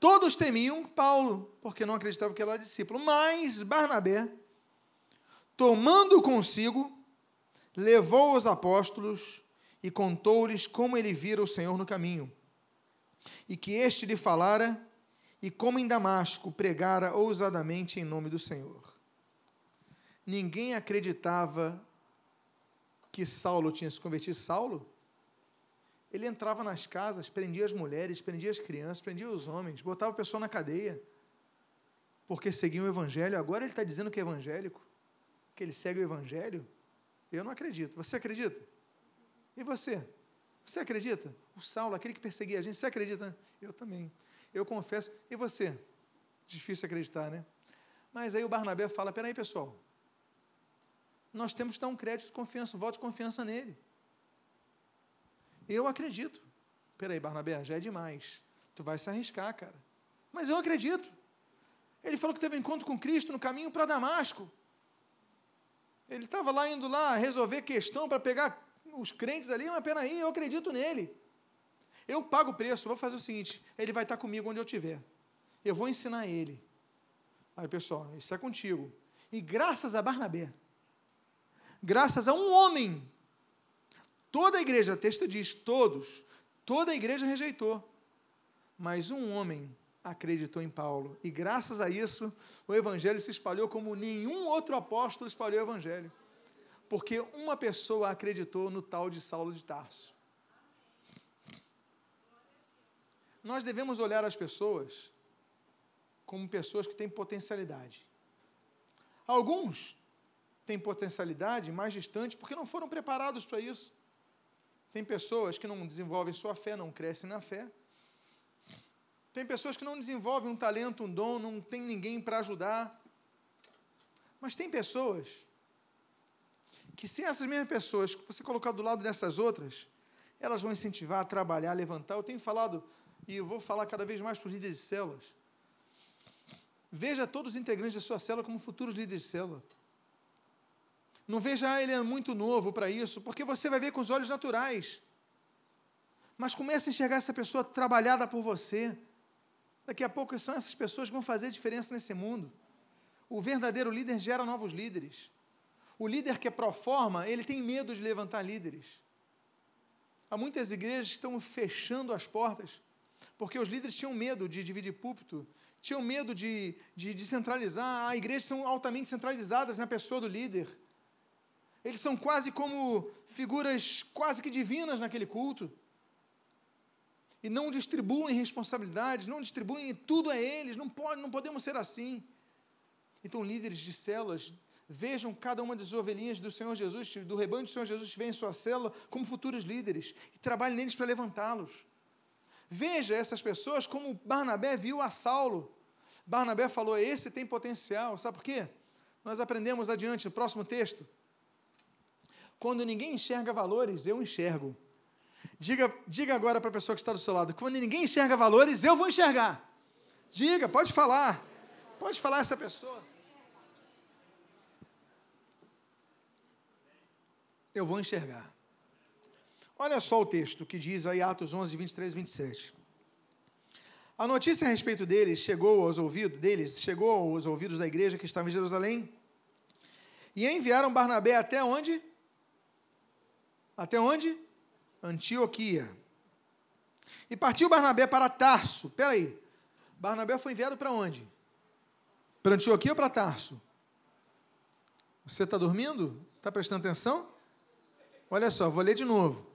Todos temiam Paulo, porque não acreditavam que ele era discípulo. Mas Barnabé, tomando consigo, levou os apóstolos e contou-lhes como ele vira o Senhor no caminho, e que este lhe falara, e como em Damasco pregara ousadamente em nome do Senhor. Ninguém acreditava que Saulo tinha se convertido. Saulo ele entrava nas casas, prendia as mulheres, prendia as crianças, prendia os homens, botava a pessoa na cadeia, porque seguia o Evangelho. Agora ele está dizendo que é evangélico, que ele segue o Evangelho. Eu não acredito. Você acredita? E você? Você acredita? O Saulo, aquele que perseguia a gente, você acredita? Eu também. Eu confesso. E você? Difícil acreditar, né? Mas aí o Barnabé fala: peraí, pessoal, nós temos que dar um crédito de confiança, um voto de confiança nele. Eu acredito. Peraí, Barnabé, já é demais. Tu vai se arriscar, cara. Mas eu acredito. Ele falou que teve um encontro com Cristo no caminho para Damasco. Ele estava lá indo lá resolver questão para pegar os crentes ali, mas peraí, eu acredito nele. Eu pago o preço, vou fazer o seguinte: ele vai estar comigo onde eu estiver. Eu vou ensinar ele. Aí, pessoal, isso é contigo. E graças a Barnabé, graças a um homem Toda a igreja, o texto diz, todos, toda a igreja rejeitou. Mas um homem acreditou em Paulo. E graças a isso, o evangelho se espalhou como nenhum outro apóstolo espalhou o evangelho. Porque uma pessoa acreditou no tal de Saulo de Tarso. Nós devemos olhar as pessoas como pessoas que têm potencialidade. Alguns têm potencialidade mais distante porque não foram preparados para isso. Tem pessoas que não desenvolvem sua fé, não crescem na fé. Tem pessoas que não desenvolvem um talento, um dom, não tem ninguém para ajudar. Mas tem pessoas que, se essas mesmas pessoas que você colocar do lado dessas outras, elas vão incentivar a trabalhar, a levantar. Eu tenho falado, e eu vou falar cada vez mais para os líderes de células. Veja todos os integrantes da sua célula como futuros líderes de célula. Não veja, ah, ele é muito novo para isso, porque você vai ver com os olhos naturais. Mas comece a enxergar essa pessoa trabalhada por você. Daqui a pouco são essas pessoas que vão fazer diferença nesse mundo. O verdadeiro líder gera novos líderes. O líder que é pro forma, ele tem medo de levantar líderes. Há muitas igrejas que estão fechando as portas, porque os líderes tinham medo de dividir púlpito, tinham medo de, de, de centralizar. Há igrejas são altamente centralizadas na pessoa do líder. Eles são quase como figuras quase que divinas naquele culto. E não distribuem responsabilidades, não distribuem tudo a eles, não, pode, não podemos ser assim. Então, líderes de células, vejam cada uma das ovelhinhas do Senhor Jesus, do rebanho do Senhor Jesus que vem em sua célula, como futuros líderes, e trabalhem neles para levantá-los. Veja essas pessoas como Barnabé viu a Saulo. Barnabé falou: esse tem potencial, sabe por quê? Nós aprendemos adiante, no próximo texto. Quando ninguém enxerga valores, eu enxergo. Diga, diga agora para a pessoa que está do seu lado: quando ninguém enxerga valores, eu vou enxergar. Diga, pode falar. Pode falar essa pessoa. Eu vou enxergar. Olha só o texto que diz aí Atos 11, 23 e 27. A notícia a respeito deles chegou aos ouvidos deles, chegou aos ouvidos da igreja que estava em Jerusalém. E enviaram Barnabé até onde? Até onde? Antioquia. E partiu Barnabé para Tarso. Espera aí. Barnabé foi enviado para onde? Para Antioquia ou para Tarso? Você está dormindo? Está prestando atenção? Olha só, vou ler de novo.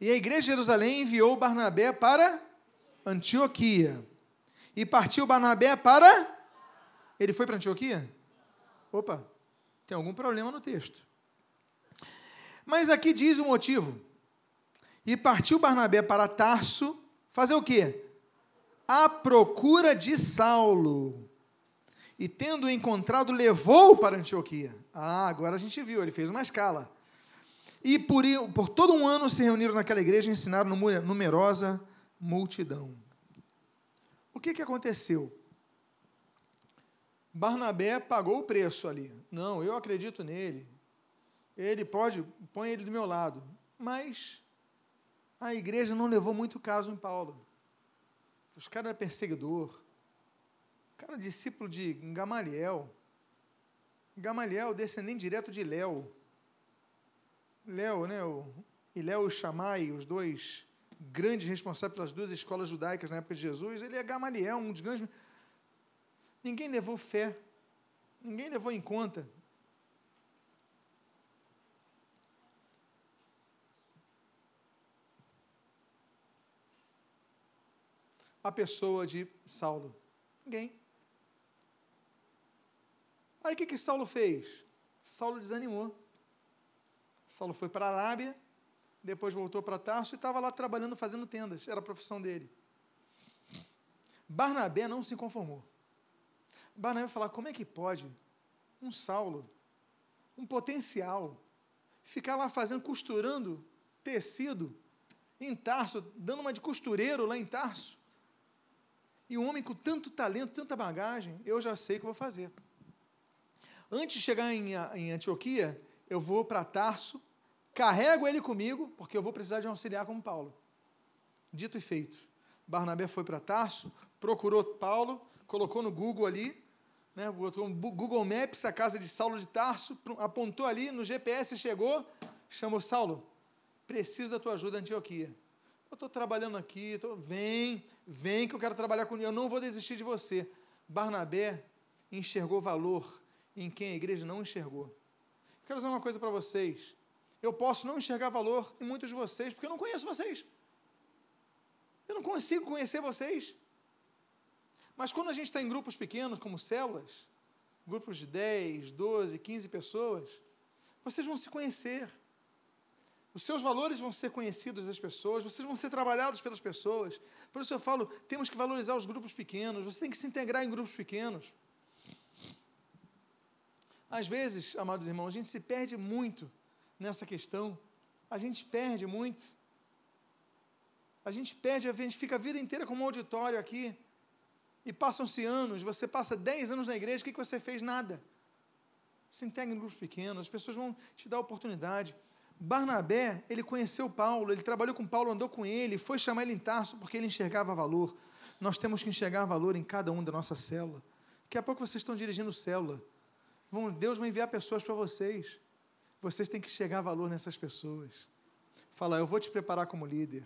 E a igreja de Jerusalém enviou Barnabé para Antioquia. E partiu Barnabé para. Ele foi para Antioquia? Opa, tem algum problema no texto. Mas aqui diz o motivo. E partiu Barnabé para Tarso, fazer o quê? À procura de Saulo. E tendo encontrado, levou para Antioquia. Ah, agora a gente viu, ele fez uma escala. E por, por todo um ano se reuniram naquela igreja e ensinaram numerosa multidão. O que, que aconteceu? Barnabé pagou o preço ali. Não, eu acredito nele. Ele pode, põe ele do meu lado. Mas a igreja não levou muito caso em Paulo. Os caras eram perseguidor. O cara discípulo de Gamaliel. Gamaliel, descendente direto de Léo. Léo, né? O, e Léo e Chamai, os dois grandes responsáveis pelas duas escolas judaicas na época de Jesus, ele é Gamaliel, um dos grandes. Ninguém levou fé, ninguém levou em conta. A pessoa de Saulo. Ninguém. Aí o que, que Saulo fez? Saulo desanimou. Saulo foi para a Arábia, depois voltou para Tarso e estava lá trabalhando, fazendo tendas, era a profissão dele. Barnabé não se conformou. Barnabé falou: como é que pode um Saulo, um potencial, ficar lá fazendo, costurando tecido em Tarso, dando uma de costureiro lá em Tarso? E um homem com tanto talento, tanta bagagem, eu já sei o que vou fazer. Antes de chegar em, em Antioquia, eu vou para Tarso, carrego ele comigo, porque eu vou precisar de um auxiliar como Paulo. Dito e feito. Barnabé foi para Tarso, procurou Paulo, colocou no Google ali, né, botou Google Maps, a casa de Saulo de Tarso, apontou ali, no GPS chegou, chamou Saulo, preciso da tua ajuda, Antioquia. Eu estou trabalhando aqui, tô, vem, vem que eu quero trabalhar com eu não vou desistir de você. Barnabé enxergou valor em quem a igreja não enxergou. Quero dizer uma coisa para vocês. Eu posso não enxergar valor em muitos de vocês, porque eu não conheço vocês. Eu não consigo conhecer vocês. Mas quando a gente está em grupos pequenos, como células, grupos de 10, 12, 15 pessoas, vocês vão se conhecer. Os seus valores vão ser conhecidos das pessoas, vocês vão ser trabalhados pelas pessoas. Por isso eu falo, temos que valorizar os grupos pequenos, você tem que se integrar em grupos pequenos. Às vezes, amados irmãos, a gente se perde muito nessa questão. A gente perde muito. A gente perde, a gente fica a vida inteira como um auditório aqui. E passam-se anos, você passa 10 anos na igreja, o que, que você fez? Nada. Se integra em grupos pequenos, as pessoas vão te dar oportunidade. Barnabé, ele conheceu Paulo, ele trabalhou com Paulo, andou com ele, foi chamar ele em Tarso porque ele enxergava valor. Nós temos que enxergar valor em cada um da nossa célula. Daqui a pouco vocês estão dirigindo célula. Deus vai enviar pessoas para vocês. Vocês têm que a valor nessas pessoas. Fala, eu vou te preparar como líder.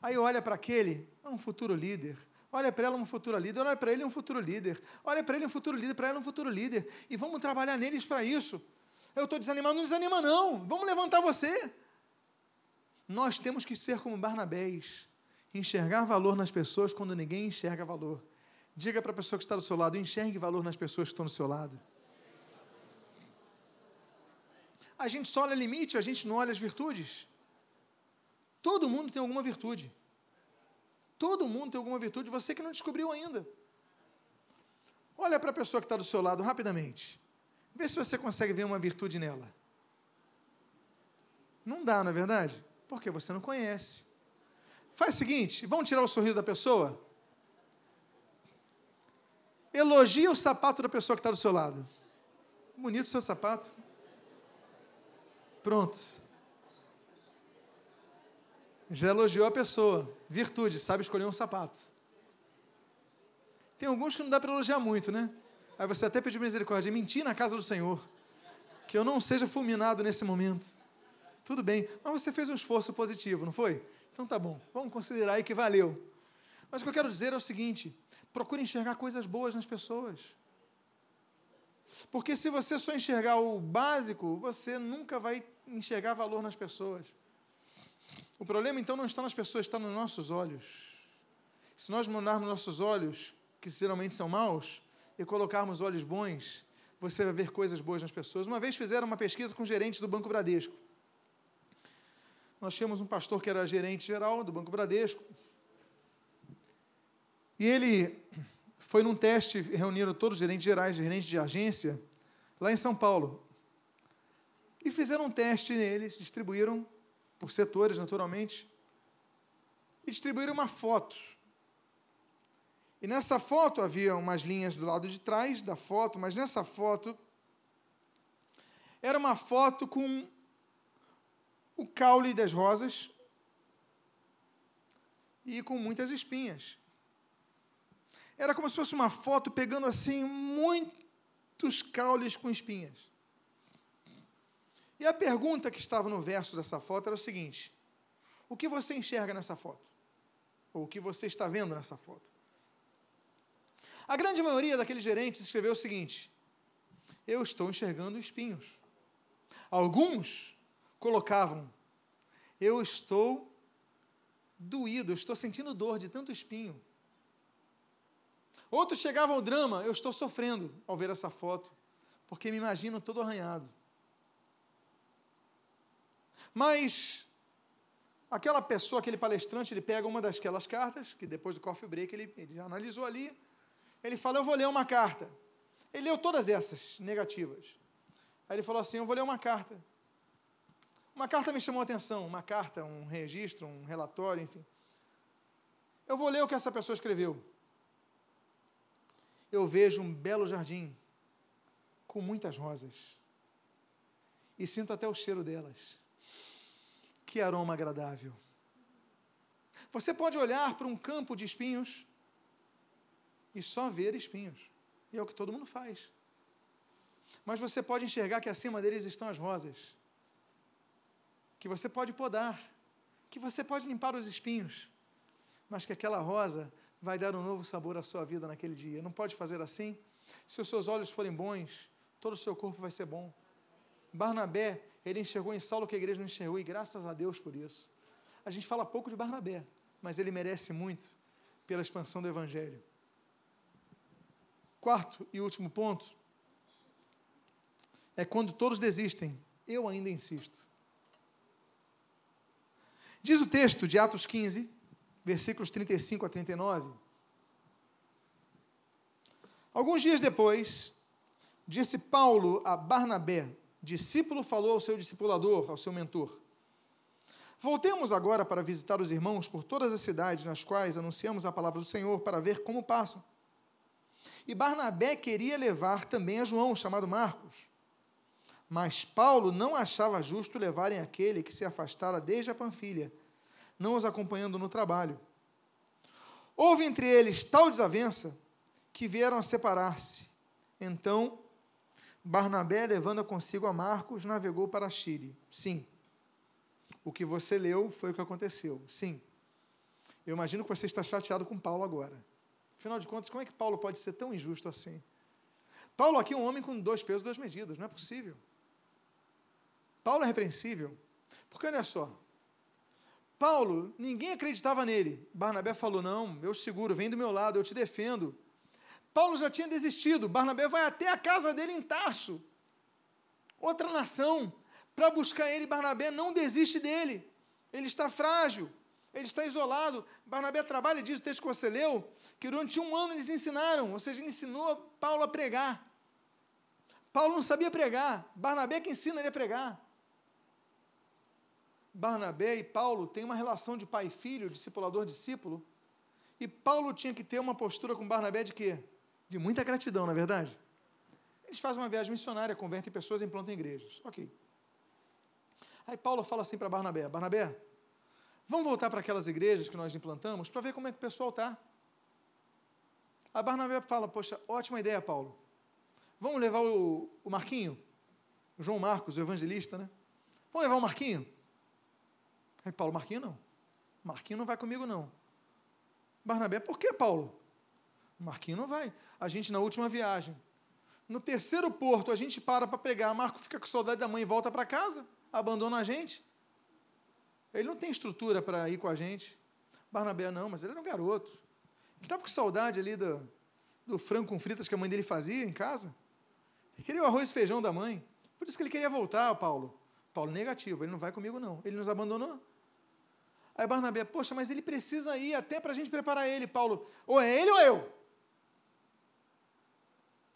Aí olha para aquele, é um futuro líder. Olha para ela um futuro líder, olha para ele um futuro líder. Olha para ele um futuro líder, para ela um futuro líder. E vamos trabalhar neles para isso. Eu estou desanimado, não desanima não. Vamos levantar você. Nós temos que ser como Barnabés. Enxergar valor nas pessoas quando ninguém enxerga valor. Diga para a pessoa que está do seu lado, enxergue valor nas pessoas que estão do seu lado. A gente só olha limite, a gente não olha as virtudes. Todo mundo tem alguma virtude. Todo mundo tem alguma virtude, você que não descobriu ainda. Olha para a pessoa que está do seu lado rapidamente. Vê se você consegue ver uma virtude nela. Não dá, não é verdade? Porque você não conhece. Faz o seguinte: vamos tirar o sorriso da pessoa? Elogia o sapato da pessoa que está do seu lado. Bonito o seu sapato. Pronto. Já elogiou a pessoa. Virtude, sabe escolher um sapato. Tem alguns que não dá para elogiar muito, né? Aí você até pediu misericórdia. Mentir na casa do Senhor. Que eu não seja fulminado nesse momento. Tudo bem. Mas você fez um esforço positivo, não foi? Então tá bom. Vamos considerar aí que valeu. Mas o que eu quero dizer é o seguinte: procure enxergar coisas boas nas pessoas. Porque se você só enxergar o básico, você nunca vai enxergar valor nas pessoas. O problema então não está nas pessoas, está nos nossos olhos. Se nós mudarmos nossos olhos, que geralmente são maus, e colocarmos olhos bons, você vai ver coisas boas nas pessoas. Uma vez fizeram uma pesquisa com o gerente do Banco Bradesco. Nós tínhamos um pastor que era gerente geral do Banco Bradesco. E ele foi num teste, reuniram todos os gerentes gerais, gerentes de agência, lá em São Paulo. E fizeram um teste neles, distribuíram por setores, naturalmente, e distribuíram uma foto. E nessa foto havia umas linhas do lado de trás da foto, mas nessa foto era uma foto com o caule das rosas e com muitas espinhas. Era como se fosse uma foto pegando assim muitos caules com espinhas. E a pergunta que estava no verso dessa foto era o seguinte: O que você enxerga nessa foto? Ou o que você está vendo nessa foto? A grande maioria daqueles gerentes escreveu o seguinte: Eu estou enxergando espinhos. Alguns colocavam: Eu estou doído, eu estou sentindo dor de tanto espinho. Outros chegavam ao drama: Eu estou sofrendo ao ver essa foto, porque me imagino todo arranhado. Mas aquela pessoa, aquele palestrante, ele pega uma daquelas cartas, que depois do coffee break ele, ele analisou ali, ele fala: Eu vou ler uma carta. Ele leu todas essas negativas. Aí ele falou assim: Eu vou ler uma carta. Uma carta me chamou a atenção, uma carta, um registro, um relatório, enfim. Eu vou ler o que essa pessoa escreveu. Eu vejo um belo jardim com muitas rosas e sinto até o cheiro delas. Que aroma agradável. Você pode olhar para um campo de espinhos e só ver espinhos. E é o que todo mundo faz. Mas você pode enxergar que acima deles estão as rosas, que você pode podar, que você pode limpar os espinhos, mas que aquela rosa vai dar um novo sabor à sua vida naquele dia. Não pode fazer assim? Se os seus olhos forem bons, todo o seu corpo vai ser bom. Barnabé, ele enxergou em Saulo que a igreja não enxergou, e graças a Deus por isso. A gente fala pouco de Barnabé, mas ele merece muito pela expansão do Evangelho. Quarto e último ponto, é quando todos desistem, eu ainda insisto. Diz o texto de Atos 15, versículos 35 a 39. Alguns dias depois, disse Paulo a Barnabé, discípulo falou ao seu discipulador, ao seu mentor: Voltemos agora para visitar os irmãos por todas as cidades nas quais anunciamos a palavra do Senhor, para ver como passam. E Barnabé queria levar também a João, chamado Marcos. Mas Paulo não achava justo levarem aquele que se afastara desde a Panfilha, não os acompanhando no trabalho. Houve entre eles tal desavença que vieram a separar-se. Então, Barnabé, levando consigo a Marcos, navegou para Chile. Sim. O que você leu foi o que aconteceu. Sim. Eu imagino que você está chateado com Paulo agora. Afinal de contas, como é que Paulo pode ser tão injusto assim? Paulo aqui é um homem com dois pesos, duas medidas, não é possível. Paulo é repreensível. Porque olha só, Paulo, ninguém acreditava nele. Barnabé falou: Não, eu seguro, vem do meu lado, eu te defendo. Paulo já tinha desistido. Barnabé vai até a casa dele em Tarso, outra nação, para buscar ele. Barnabé não desiste dele. Ele está frágil, ele está isolado. Barnabé trabalha, diz o texto que você leu, que durante um ano eles ensinaram, ou seja, ensinou Paulo a pregar. Paulo não sabia pregar, Barnabé que ensina ele a pregar. Barnabé e Paulo têm uma relação de pai e filho, discipulador-discípulo, e Paulo tinha que ter uma postura com Barnabé de quê? De muita gratidão, na é verdade? Eles fazem uma viagem missionária, convertem pessoas e implantam igrejas. Ok. Aí Paulo fala assim para Barnabé: Barnabé, vamos voltar para aquelas igrejas que nós implantamos para ver como é que o pessoal está. A Barnabé fala: Poxa, ótima ideia, Paulo. Vamos levar o, o Marquinho, o João Marcos, o evangelista, né? Vamos levar o Marquinho? Aí Paulo, Marquinho não. Marquinho não vai comigo, não. Barnabé, por que, Paulo? Marquinho não vai. A gente, na última viagem, no terceiro porto, a gente para para pregar. Marco fica com saudade da mãe e volta para casa, abandona a gente. Ele não tem estrutura para ir com a gente. Barnabé, não, mas ele era um garoto. Ele estava com saudade ali do, do frango com fritas que a mãe dele fazia em casa. Ele queria o arroz e feijão da mãe. Por isso que ele queria voltar, Paulo. Paulo, negativo, ele não vai comigo, não. Ele nos abandonou. Aí Barnabé, poxa, mas ele precisa ir até para a gente preparar ele. Paulo, ou é ele ou eu?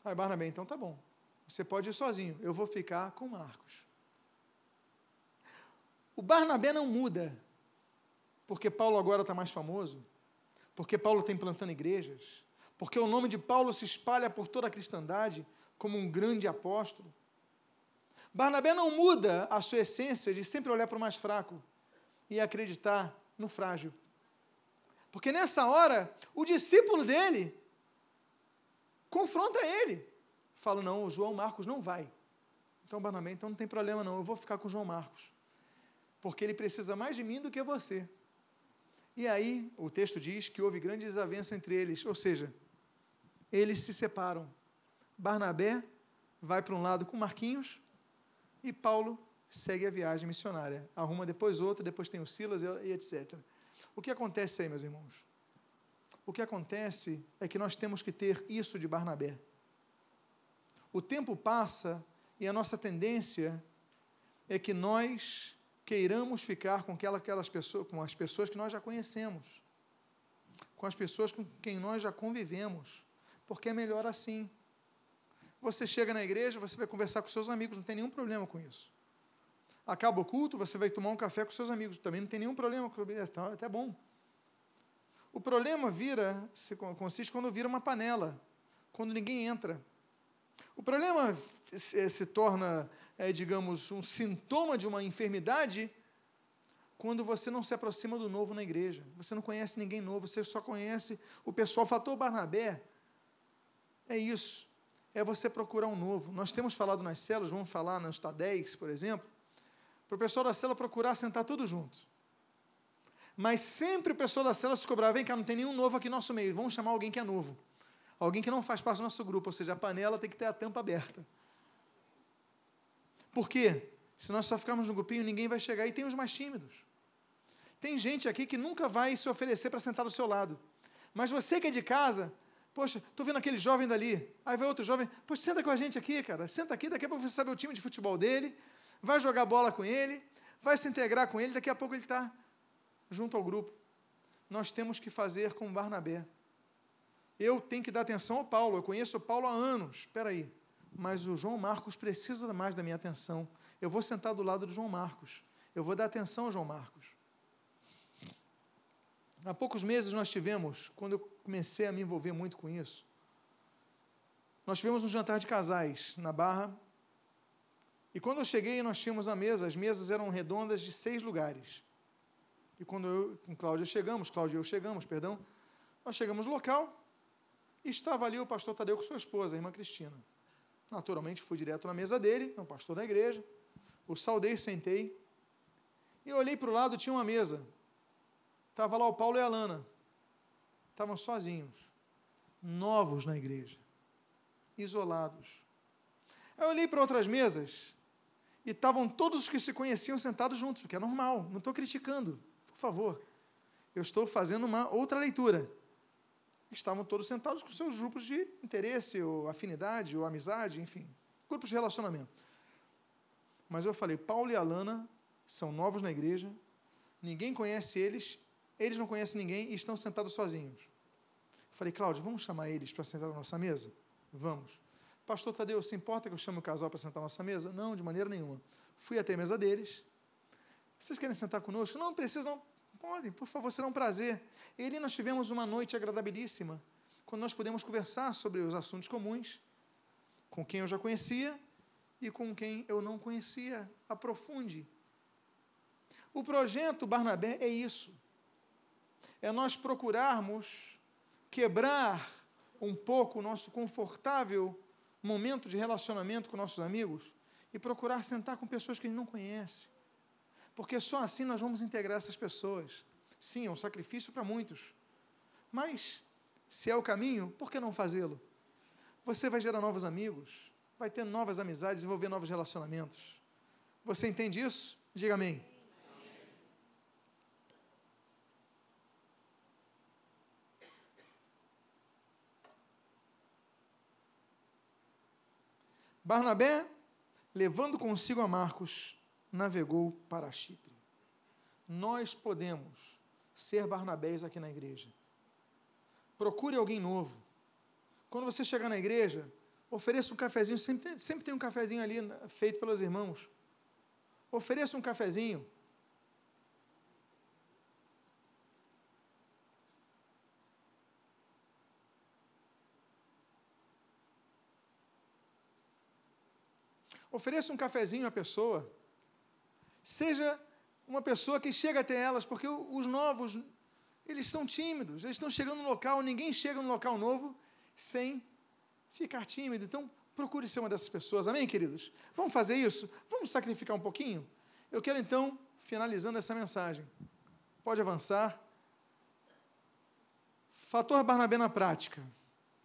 Aí Barnabé, então tá bom. Você pode ir sozinho, eu vou ficar com Marcos. O Barnabé não muda, porque Paulo agora está mais famoso, porque Paulo está implantando igrejas, porque o nome de Paulo se espalha por toda a cristandade como um grande apóstolo. Barnabé não muda a sua essência de sempre olhar para o mais fraco e acreditar no frágil. Porque nessa hora, o discípulo dele confronta ele. Fala: não, o João Marcos não vai. Então, Barnabé, então não tem problema não, eu vou ficar com o João Marcos. Porque ele precisa mais de mim do que você. E aí, o texto diz que houve grande desavença entre eles, ou seja, eles se separam. Barnabé vai para um lado com Marquinhos e Paulo segue a viagem missionária. Arruma depois outro, depois tem o Silas e etc. O que acontece aí, meus irmãos? O que acontece é que nós temos que ter isso de Barnabé. O tempo passa e a nossa tendência é que nós queiramos ficar com aquelas pessoas, com as pessoas que nós já conhecemos, com as pessoas com quem nós já convivemos, porque é melhor assim. Você chega na igreja, você vai conversar com seus amigos, não tem nenhum problema com isso. Acaba o culto, você vai tomar um café com seus amigos, também não tem nenhum problema com isso, é até bom. O problema vira, se consiste quando vira uma panela, quando ninguém entra. O problema se, se torna, é, digamos, um sintoma de uma enfermidade quando você não se aproxima do novo na igreja. Você não conhece ninguém novo, você só conhece o pessoal. Fator Barnabé é isso. É você procurar um novo. Nós temos falado nas células, vamos falar nas TADES, por exemplo, para o pessoal da célula procurar sentar todos juntos. Mas sempre o pessoal da célula se cobrava, vem cá, não tem nenhum novo aqui no nosso meio, vamos chamar alguém que é novo. Alguém que não faz parte do nosso grupo, ou seja, a panela tem que ter a tampa aberta. Por quê? Se nós só ficarmos no grupinho, ninguém vai chegar. E tem os mais tímidos. Tem gente aqui que nunca vai se oferecer para sentar do seu lado. Mas você que é de casa, poxa, estou vendo aquele jovem dali. Aí vai outro jovem, poxa, senta com a gente aqui, cara. Senta aqui, daqui a pouco você sabe o time de futebol dele, vai jogar bola com ele, vai se integrar com ele, daqui a pouco ele está junto ao grupo. Nós temos que fazer com Barnabé. Eu tenho que dar atenção ao Paulo. Eu conheço o Paulo há anos. Espera aí. Mas o João Marcos precisa mais da minha atenção. Eu vou sentar do lado do João Marcos. Eu vou dar atenção ao João Marcos. Há poucos meses nós tivemos, quando eu comecei a me envolver muito com isso, nós tivemos um jantar de casais na Barra. E quando eu cheguei, nós tínhamos a mesa, as mesas eram redondas de seis lugares. E quando eu com Cláudia chegamos, Cláudia e eu chegamos, perdão, nós chegamos no local, e estava ali o pastor Tadeu com sua esposa, a irmã Cristina. Naturalmente, fui direto na mesa dele, é um pastor da igreja. O saudei, sentei. E olhei para o lado, tinha uma mesa. Estava lá o Paulo e a Lana. Estavam sozinhos, novos na igreja, isolados. Eu olhei para outras mesas e estavam todos os que se conheciam sentados juntos, o que é normal, não estou criticando, por favor. Eu estou fazendo uma outra leitura estavam todos sentados com seus grupos de interesse, ou afinidade, ou amizade, enfim, grupos de relacionamento. Mas eu falei, Paulo e Alana são novos na igreja, ninguém conhece eles, eles não conhecem ninguém e estão sentados sozinhos. Falei, Cláudio, vamos chamar eles para sentar na nossa mesa? Vamos. Pastor Tadeu, se importa que eu chame o casal para sentar na nossa mesa? Não, de maneira nenhuma. Fui até a mesa deles. Vocês querem sentar conosco? Não, precisa não. Podem, por favor, será um prazer. E ali nós tivemos uma noite agradabilíssima, quando nós pudemos conversar sobre os assuntos comuns, com quem eu já conhecia e com quem eu não conhecia. Aprofunde. O projeto Barnabé é isso. É nós procurarmos quebrar um pouco o nosso confortável momento de relacionamento com nossos amigos e procurar sentar com pessoas que a gente não conhece porque só assim nós vamos integrar essas pessoas. Sim, é um sacrifício para muitos. Mas, se é o caminho, por que não fazê-lo? Você vai gerar novos amigos, vai ter novas amizades, desenvolver novos relacionamentos. Você entende isso? Diga amém. Barnabé, levando consigo a Marcos, navegou para Chipre. Nós podemos ser Barnabéis aqui na igreja. Procure alguém novo. Quando você chegar na igreja, ofereça um cafezinho. Sempre, sempre tem um cafezinho ali né, feito pelos irmãos. Ofereça um cafezinho. Ofereça um cafezinho à pessoa. Seja uma pessoa que chega até elas, porque os novos, eles são tímidos, eles estão chegando no local, ninguém chega no local novo sem ficar tímido. Então, procure ser uma dessas pessoas. Amém, queridos? Vamos fazer isso? Vamos sacrificar um pouquinho? Eu quero então, finalizando essa mensagem, pode avançar. Fator Barnabé na prática.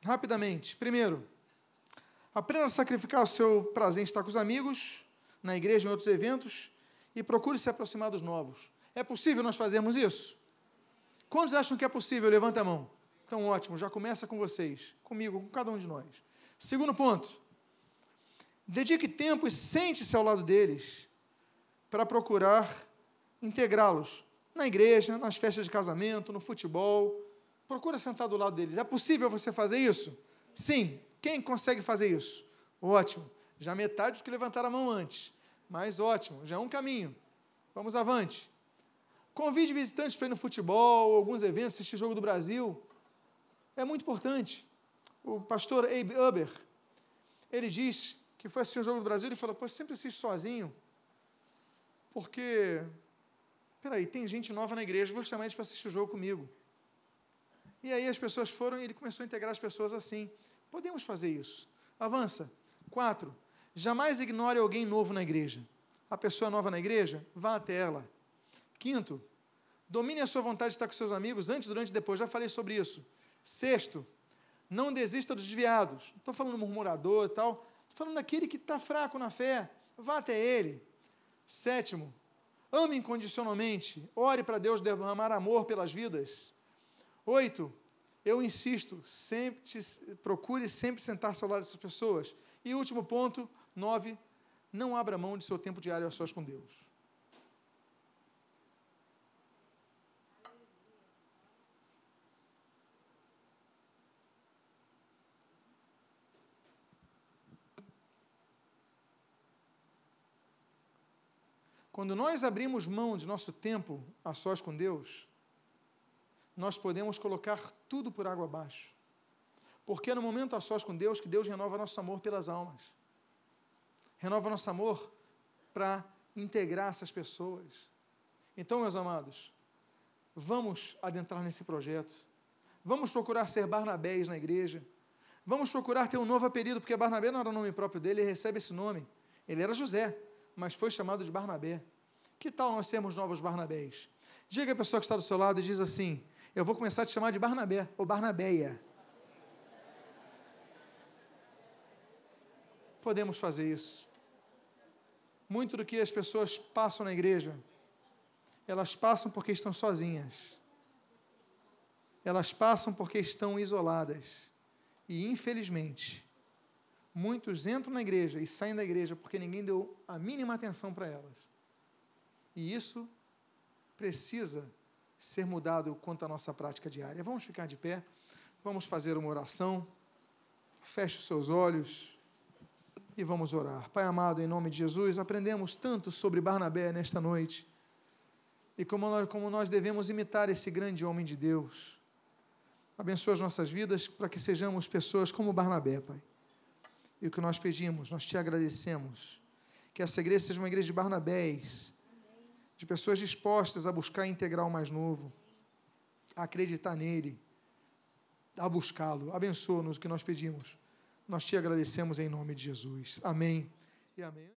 Rapidamente. Primeiro, aprenda a sacrificar o seu prazer em estar com os amigos, na igreja, em outros eventos, e procure se aproximar dos novos. É possível nós fazermos isso? Quantos acham que é possível? Levanta a mão. Então, ótimo, já começa com vocês, comigo, com cada um de nós. Segundo ponto, dedique tempo e sente-se ao lado deles para procurar integrá-los na igreja, nas festas de casamento, no futebol. Procura sentar do lado deles. É possível você fazer isso? Sim. Quem consegue fazer isso? Ótimo. Já metade dos que levantaram a mão antes. Mas ótimo, já é um caminho. Vamos avante. Convide visitantes para ir no futebol, alguns eventos, assistir Jogo do Brasil. É muito importante. O pastor Abe Uber, ele diz que foi assistir o Jogo do Brasil e falou, poxa, sempre assisto sozinho, porque, peraí, tem gente nova na igreja, vou chamar eles para assistir o jogo comigo. E aí as pessoas foram e ele começou a integrar as pessoas assim. Podemos fazer isso. Avança. Quatro, Jamais ignore alguém novo na igreja. A pessoa nova na igreja, vá até ela. Quinto, domine a sua vontade de estar com seus amigos antes, durante e depois. Já falei sobre isso. Sexto, não desista dos desviados. Não estou falando murmurador e tal. Estou falando daquele que está fraco na fé. Vá até ele. Sétimo, ame incondicionalmente. Ore para Deus derramar amor pelas vidas. Oito, eu insisto, sempre procure sempre sentar-se ao lado dessas pessoas. E último ponto, nove, não abra mão de seu tempo diário a sós com Deus. Quando nós abrimos mão de nosso tempo a sós com Deus, nós podemos colocar tudo por água abaixo. Porque é no momento a sós com Deus que Deus renova nosso amor pelas almas. Renova nosso amor para integrar essas pessoas. Então, meus amados, vamos adentrar nesse projeto. Vamos procurar ser Barnabés na igreja. Vamos procurar ter um novo apelido, porque Barnabé não era o nome próprio dele, ele recebe esse nome. Ele era José, mas foi chamado de Barnabé. Que tal nós sermos novos Barnabés? Diga a pessoa que está do seu lado e diz assim: Eu vou começar a te chamar de Barnabé, ou Barnabéia. Podemos fazer isso. Muito do que as pessoas passam na igreja, elas passam porque estão sozinhas. Elas passam porque estão isoladas. E, infelizmente, muitos entram na igreja e saem da igreja porque ninguém deu a mínima atenção para elas. E isso precisa ser mudado quanto à nossa prática diária. Vamos ficar de pé, vamos fazer uma oração. Feche os seus olhos e vamos orar. Pai amado, em nome de Jesus, aprendemos tanto sobre Barnabé nesta noite e como nós, como nós devemos imitar esse grande homem de Deus. Abençoa as nossas vidas para que sejamos pessoas como Barnabé, Pai. E o que nós pedimos, nós te agradecemos. Que essa igreja seja uma igreja de Barnabés, de pessoas dispostas a buscar integrar o mais novo, a acreditar nele, a buscá-lo. Abençoa-nos o que nós pedimos. Nós te agradecemos em nome de Jesus. Amém e amém.